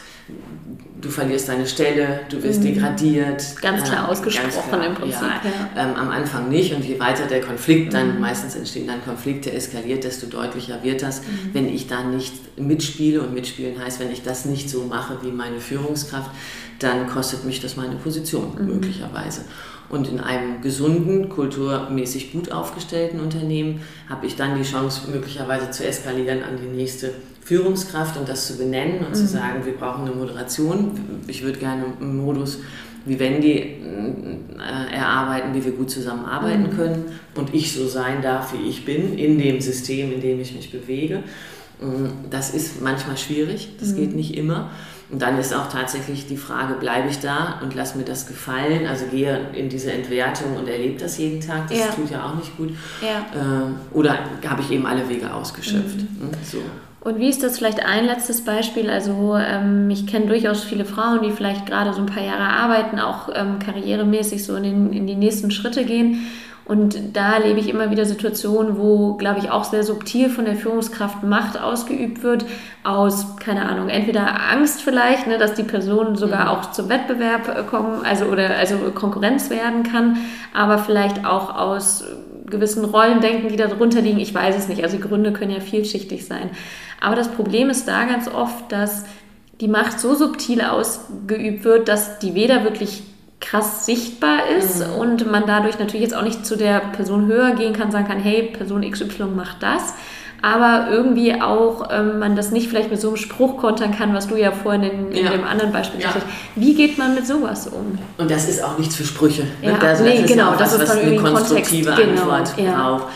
du verlierst deine Stelle, du wirst mhm. degradiert. Ganz klar äh, ausgesprochen ganz klar, im Prinzip. Ja, ja. Ähm, am Anfang nicht und je weiter der Konflikt dann, mhm. meistens entstehen dann Konflikte, eskaliert, desto deutlicher wird das. Mhm. Wenn ich da nicht mitspiele und mitspielen heißt, wenn ich das nicht so mache wie meine Führungskraft, dann kostet mich das meine Position mhm. möglicherweise. Und in einem gesunden, kulturmäßig gut aufgestellten Unternehmen habe ich dann die Chance, möglicherweise zu eskalieren an die nächste Führungskraft und das zu benennen und mhm. zu sagen, wir brauchen eine Moderation. Ich würde gerne einen Modus wie Wendy äh, erarbeiten, wie wir gut zusammenarbeiten mhm. können und ich so sein darf, wie ich bin, in dem System, in dem ich mich bewege. Mm, das ist manchmal schwierig, das mhm. geht nicht immer. Und dann ist auch tatsächlich die Frage, bleibe ich da und lass mir das gefallen? Also gehe in diese Entwertung und erlebe das jeden Tag, das ja. tut ja auch nicht gut. Ja. Äh, oder habe ich eben alle Wege ausgeschöpft? Mhm. Hm, so. Und wie ist das vielleicht ein letztes Beispiel? Also ähm, ich kenne durchaus viele Frauen, die vielleicht gerade so ein paar Jahre arbeiten, auch ähm, karrieremäßig so in, den, in die nächsten Schritte gehen und da erlebe ich immer wieder Situationen, wo, glaube ich, auch sehr subtil von der Führungskraft Macht ausgeübt wird, aus, keine Ahnung, entweder Angst vielleicht, ne, dass die Person sogar mhm. auch zum Wettbewerb äh, kommen, also oder also Konkurrenz werden kann, aber vielleicht auch aus gewissen Rollendenken, die darunter liegen. Ich weiß es nicht. Also die Gründe können ja vielschichtig sein. Aber das Problem ist da ganz oft, dass die Macht so subtil ausgeübt wird, dass die weder wirklich krass sichtbar ist mhm. und man dadurch natürlich jetzt auch nicht zu der Person höher gehen kann, sagen kann, hey, Person XY macht das, aber irgendwie auch ähm, man das nicht vielleicht mit so einem Spruch kontern kann, was du ja vorhin in, in ja. dem anderen Beispiel gesagt hast. Wie geht man mit sowas um? Und das ist auch nichts für Sprüche. Ne? Ja, das, nee, das genau, ist das was, ist was eine konstruktive Kontext, Antwort genau, ja. braucht.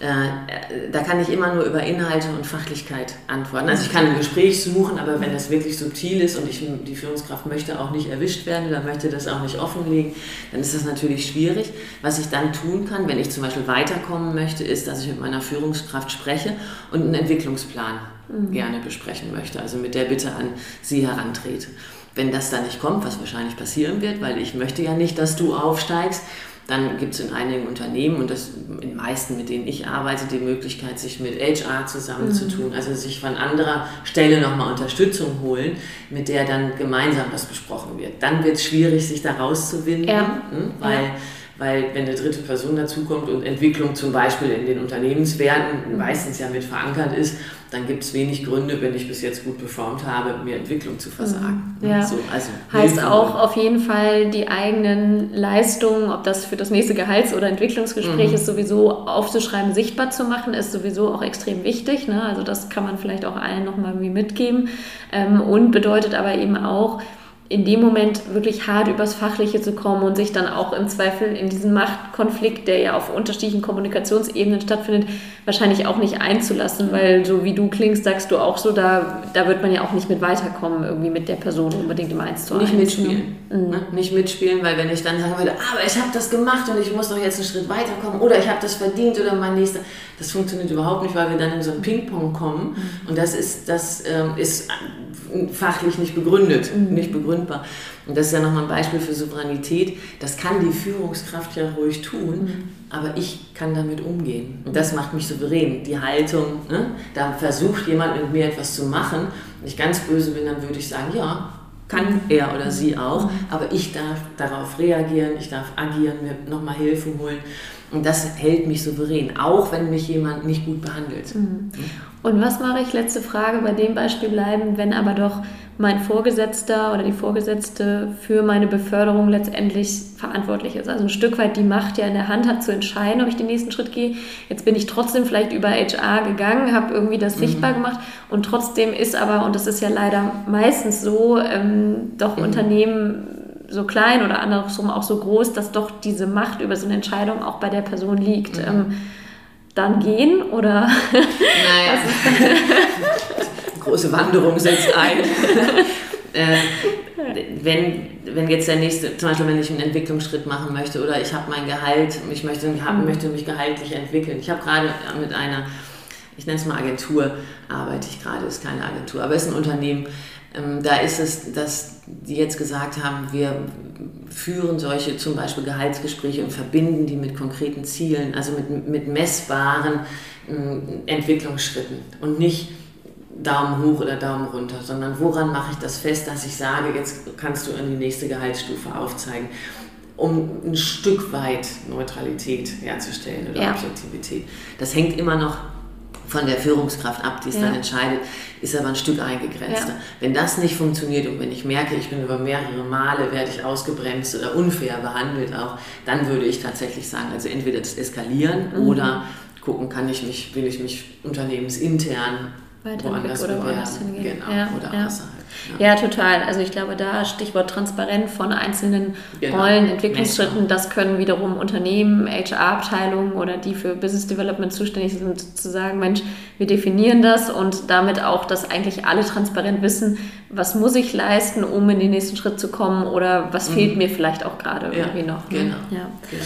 Äh, da kann ich immer nur über Inhalte und Fachlichkeit antworten. Also ich kann ein Gespräch suchen, aber wenn es wirklich subtil ist und ich, die Führungskraft möchte auch nicht erwischt werden oder möchte das auch nicht offenlegen, dann ist das natürlich schwierig. Was ich dann tun kann, wenn ich zum Beispiel weiterkommen möchte, ist, dass ich mit meiner Führungskraft spreche und einen Entwicklungsplan mhm. gerne besprechen möchte. Also mit der Bitte an Sie herantrete. Wenn das dann nicht kommt, was wahrscheinlich passieren wird, weil ich möchte ja nicht, dass du aufsteigst, dann gibt es in einigen Unternehmen und das in meisten, mit denen ich arbeite, die Möglichkeit, sich mit HR zusammenzutun, mhm. also sich von anderer Stelle nochmal Unterstützung holen, mit der dann gemeinsam das besprochen wird. Dann wird es schwierig, sich da rauszuwinden, ja. Hm, weil ja weil wenn eine dritte Person dazukommt und Entwicklung zum Beispiel in den Unternehmenswerten meistens ja mit verankert ist, dann gibt es wenig Gründe, wenn ich bis jetzt gut performt habe, mir Entwicklung zu versagen. Mhm. Ja. So, also heißt auch auf jeden Fall die eigenen Leistungen, ob das für das nächste Gehalts- oder Entwicklungsgespräch mhm. ist, sowieso aufzuschreiben, sichtbar zu machen, ist sowieso auch extrem wichtig. Ne? Also das kann man vielleicht auch allen nochmal mitgeben ähm, und bedeutet aber eben auch, in dem Moment wirklich hart übers Fachliche zu kommen und sich dann auch im Zweifel in diesen Machtkonflikt, der ja auf unterschiedlichen Kommunikationsebenen stattfindet, wahrscheinlich auch nicht einzulassen, weil so wie du klingst, sagst du auch so, da, da wird man ja auch nicht mit weiterkommen, irgendwie mit der Person unbedingt im Eins zu Nicht mitspielen. Mhm. Ne? Nicht mitspielen, weil wenn ich dann sagen würde, aber ich habe das gemacht und ich muss doch jetzt einen Schritt weiterkommen oder ich habe das verdient oder mein nächster, das funktioniert überhaupt nicht, weil wir dann in so ein Ping-Pong kommen mhm. und das ist, das ähm, ist fachlich nicht begründet, mhm. nicht begründbar. Und das ist ja nochmal ein Beispiel für Souveränität. Das kann die Führungskraft ja ruhig tun, mhm. aber ich kann damit umgehen. Und das macht mich souverän. Die Haltung, ne? da versucht jemand mit mir etwas zu machen. Wenn ich ganz böse bin, dann würde ich sagen, ja, kann er oder sie auch, aber ich darf darauf reagieren, ich darf agieren, mir nochmal Hilfe holen. Und das hält mich souverän, auch wenn mich jemand nicht gut behandelt. Mhm. Und was mache ich, letzte Frage, bei dem Beispiel bleiben, wenn aber doch mein Vorgesetzter oder die Vorgesetzte für meine Beförderung letztendlich verantwortlich ist. Also ein Stück weit die Macht ja in der Hand hat zu entscheiden, ob ich den nächsten Schritt gehe. Jetzt bin ich trotzdem vielleicht über HR gegangen, habe irgendwie das mhm. sichtbar gemacht und trotzdem ist aber, und das ist ja leider meistens so, ähm, doch mhm. Unternehmen so klein oder andersrum auch so groß, dass doch diese Macht über so eine Entscheidung auch bei der Person liegt. Mhm. Ähm, dann gehen oder? Naja. Große Wanderung setzt ein. äh, wenn, wenn jetzt der nächste, zum Beispiel wenn ich einen Entwicklungsschritt machen möchte oder ich habe mein Gehalt, ich möchte, hab, mhm. möchte mich gehaltlich entwickeln. Ich habe gerade mit einer, ich nenne es mal Agentur, arbeite ich gerade, ist keine Agentur, aber ist ein Unternehmen, ähm, da ist es, dass die jetzt gesagt haben, wir führen solche zum Beispiel Gehaltsgespräche und verbinden die mit konkreten Zielen, also mit, mit messbaren äh, Entwicklungsschritten und nicht Daumen hoch oder Daumen runter, sondern woran mache ich das fest, dass ich sage, jetzt kannst du in die nächste Gehaltsstufe aufzeigen, um ein Stück weit Neutralität herzustellen oder ja. Objektivität. Das hängt immer noch von der Führungskraft ab, die es ja. dann entscheidet, ist aber ein Stück eingegrenzter. Ja. Wenn das nicht funktioniert und wenn ich merke, ich bin über mehrere Male, werde ich ausgebremst oder unfair behandelt auch, dann würde ich tatsächlich sagen, also entweder das eskalieren mhm. oder gucken, kann ich mich, will ich mich unternehmensintern woanders oder woanders hingehen. Genau, ja, oder ja. außerhalb. Ja. ja. total. Also ich glaube, da Stichwort transparent von einzelnen genau. Rollen, Entwicklungsschritten, das können wiederum Unternehmen, HR-Abteilungen oder die für Business Development zuständig sind, zu sagen, Mensch, wir definieren das und damit auch, dass eigentlich alle transparent wissen, was muss ich leisten, um in den nächsten Schritt zu kommen oder was mhm. fehlt mir vielleicht auch gerade irgendwie noch. Ne? Genau. Ja. genau.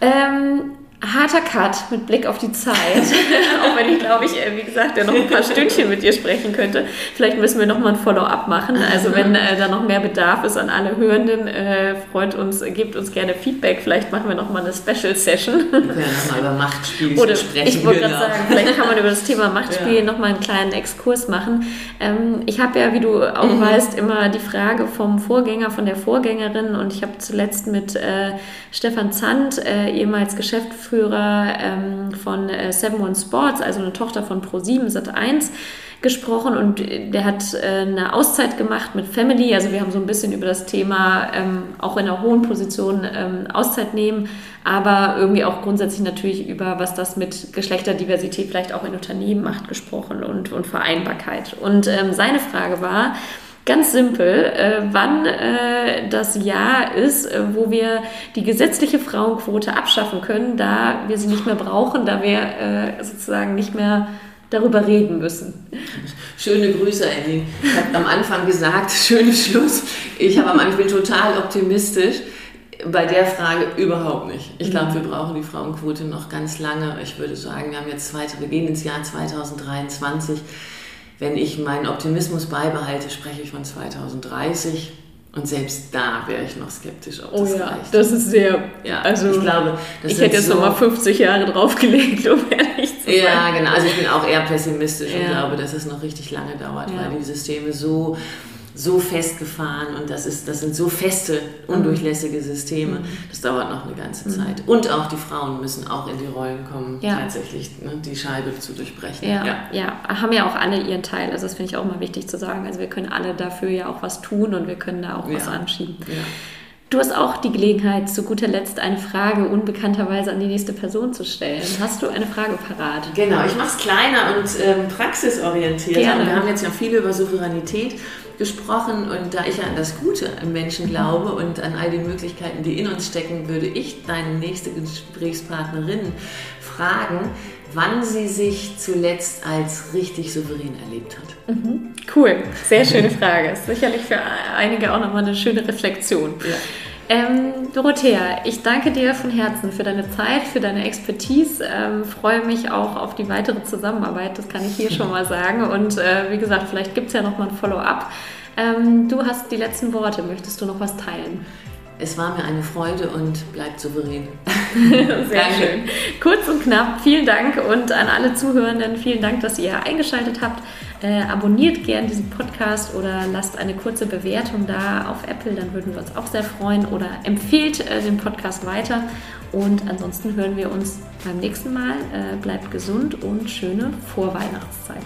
Ähm, harter Cut mit Blick auf die Zeit. auch wenn ich, glaube ich, äh, wie gesagt, ja noch ein paar Stündchen mit dir sprechen könnte. Vielleicht müssen wir nochmal ein Follow-up machen. Also wenn äh, da noch mehr Bedarf ist an alle Hörenden, äh, freut uns, gebt uns gerne Feedback. Vielleicht machen wir nochmal eine Special-Session. Wir können nochmal über Machtspiel Oder sprechen. Ich wollte genau. gerade sagen, vielleicht kann man über das Thema Machtspiel ja. nochmal einen kleinen Exkurs machen. Ähm, ich habe ja, wie du auch mhm. weißt, immer die Frage vom Vorgänger, von der Vorgängerin und ich habe zuletzt mit äh, Stefan Zandt, äh, ehemals Geschäftsführer Geschäftsführer ähm, von äh, Seven One Sports, also eine Tochter von Pro7 Sat1 gesprochen und der hat äh, eine Auszeit gemacht mit Family. Also wir haben so ein bisschen über das Thema ähm, auch in einer hohen Position ähm, Auszeit nehmen, aber irgendwie auch grundsätzlich natürlich über, was das mit Geschlechterdiversität vielleicht auch in Unternehmen macht, gesprochen und, und Vereinbarkeit. Und ähm, seine Frage war, Ganz simpel, äh, wann äh, das Jahr ist, äh, wo wir die gesetzliche Frauenquote abschaffen können, da wir sie nicht mehr brauchen, da wir äh, sozusagen nicht mehr darüber reden müssen. Schöne Grüße, Ellie. Ich habe am Anfang gesagt, schönes Schluss. Ich, habe am Anfang, ich bin total optimistisch. Bei der Frage überhaupt nicht. Ich glaube, wir brauchen die Frauenquote noch ganz lange. Ich würde sagen, wir haben jetzt zweite, wir gehen ins Jahr 2023 wenn ich meinen Optimismus beibehalte, spreche ich von 2030. Und selbst da wäre ich noch skeptisch, ob das oh ja, reicht. Das ist sehr. Ja, also ich glaube, ich hätte jetzt so, noch mal 50 Jahre draufgelegt, um ehrlich zu sein. Ja, genau. Also ich bin auch eher pessimistisch ja. und glaube, dass es noch richtig lange dauert, ja. weil die Systeme so so festgefahren und das, ist, das sind so feste, undurchlässige Systeme. Mhm. Das dauert noch eine ganze mhm. Zeit. Und auch die Frauen müssen auch in die Rollen kommen, ja. tatsächlich ne, die Scheibe zu durchbrechen. Ja, ja, ja. haben ja auch alle ihren Teil. Also das finde ich auch mal wichtig zu sagen. Also wir können alle dafür ja auch was tun und wir können da auch ja. was anschieben. Du hast auch die Gelegenheit, zu guter Letzt eine Frage unbekannterweise an die nächste Person zu stellen. Hast du eine Frage parat? Genau, ich mache es kleiner und ähm, praxisorientiert. Wir haben jetzt ja viel über Souveränität gesprochen und da ich ja an das Gute im Menschen glaube und an all die Möglichkeiten, die in uns stecken, würde ich deine nächste Gesprächspartnerin fragen, wann sie sich zuletzt als richtig souverän erlebt hat. Mhm. Cool, sehr schöne Frage. Ist sicherlich für einige auch nochmal eine schöne Reflexion. Ja. Ähm, Dorothea, ich danke dir von Herzen für deine Zeit, für deine Expertise. Ähm, freue mich auch auf die weitere Zusammenarbeit, das kann ich hier schon mal sagen. Und äh, wie gesagt, vielleicht gibt es ja noch mal ein Follow-up. Ähm, du hast die letzten Worte. Möchtest du noch was teilen? Es war mir eine Freude und bleibt souverän. Sehr Danke. schön. Kurz und knapp, vielen Dank und an alle Zuhörenden, vielen Dank, dass ihr eingeschaltet habt. Äh, abonniert gern diesen Podcast oder lasst eine kurze Bewertung da auf Apple, dann würden wir uns auch sehr freuen oder empfehlt äh, den Podcast weiter. Und ansonsten hören wir uns beim nächsten Mal. Äh, bleibt gesund und schöne Vorweihnachtszeit.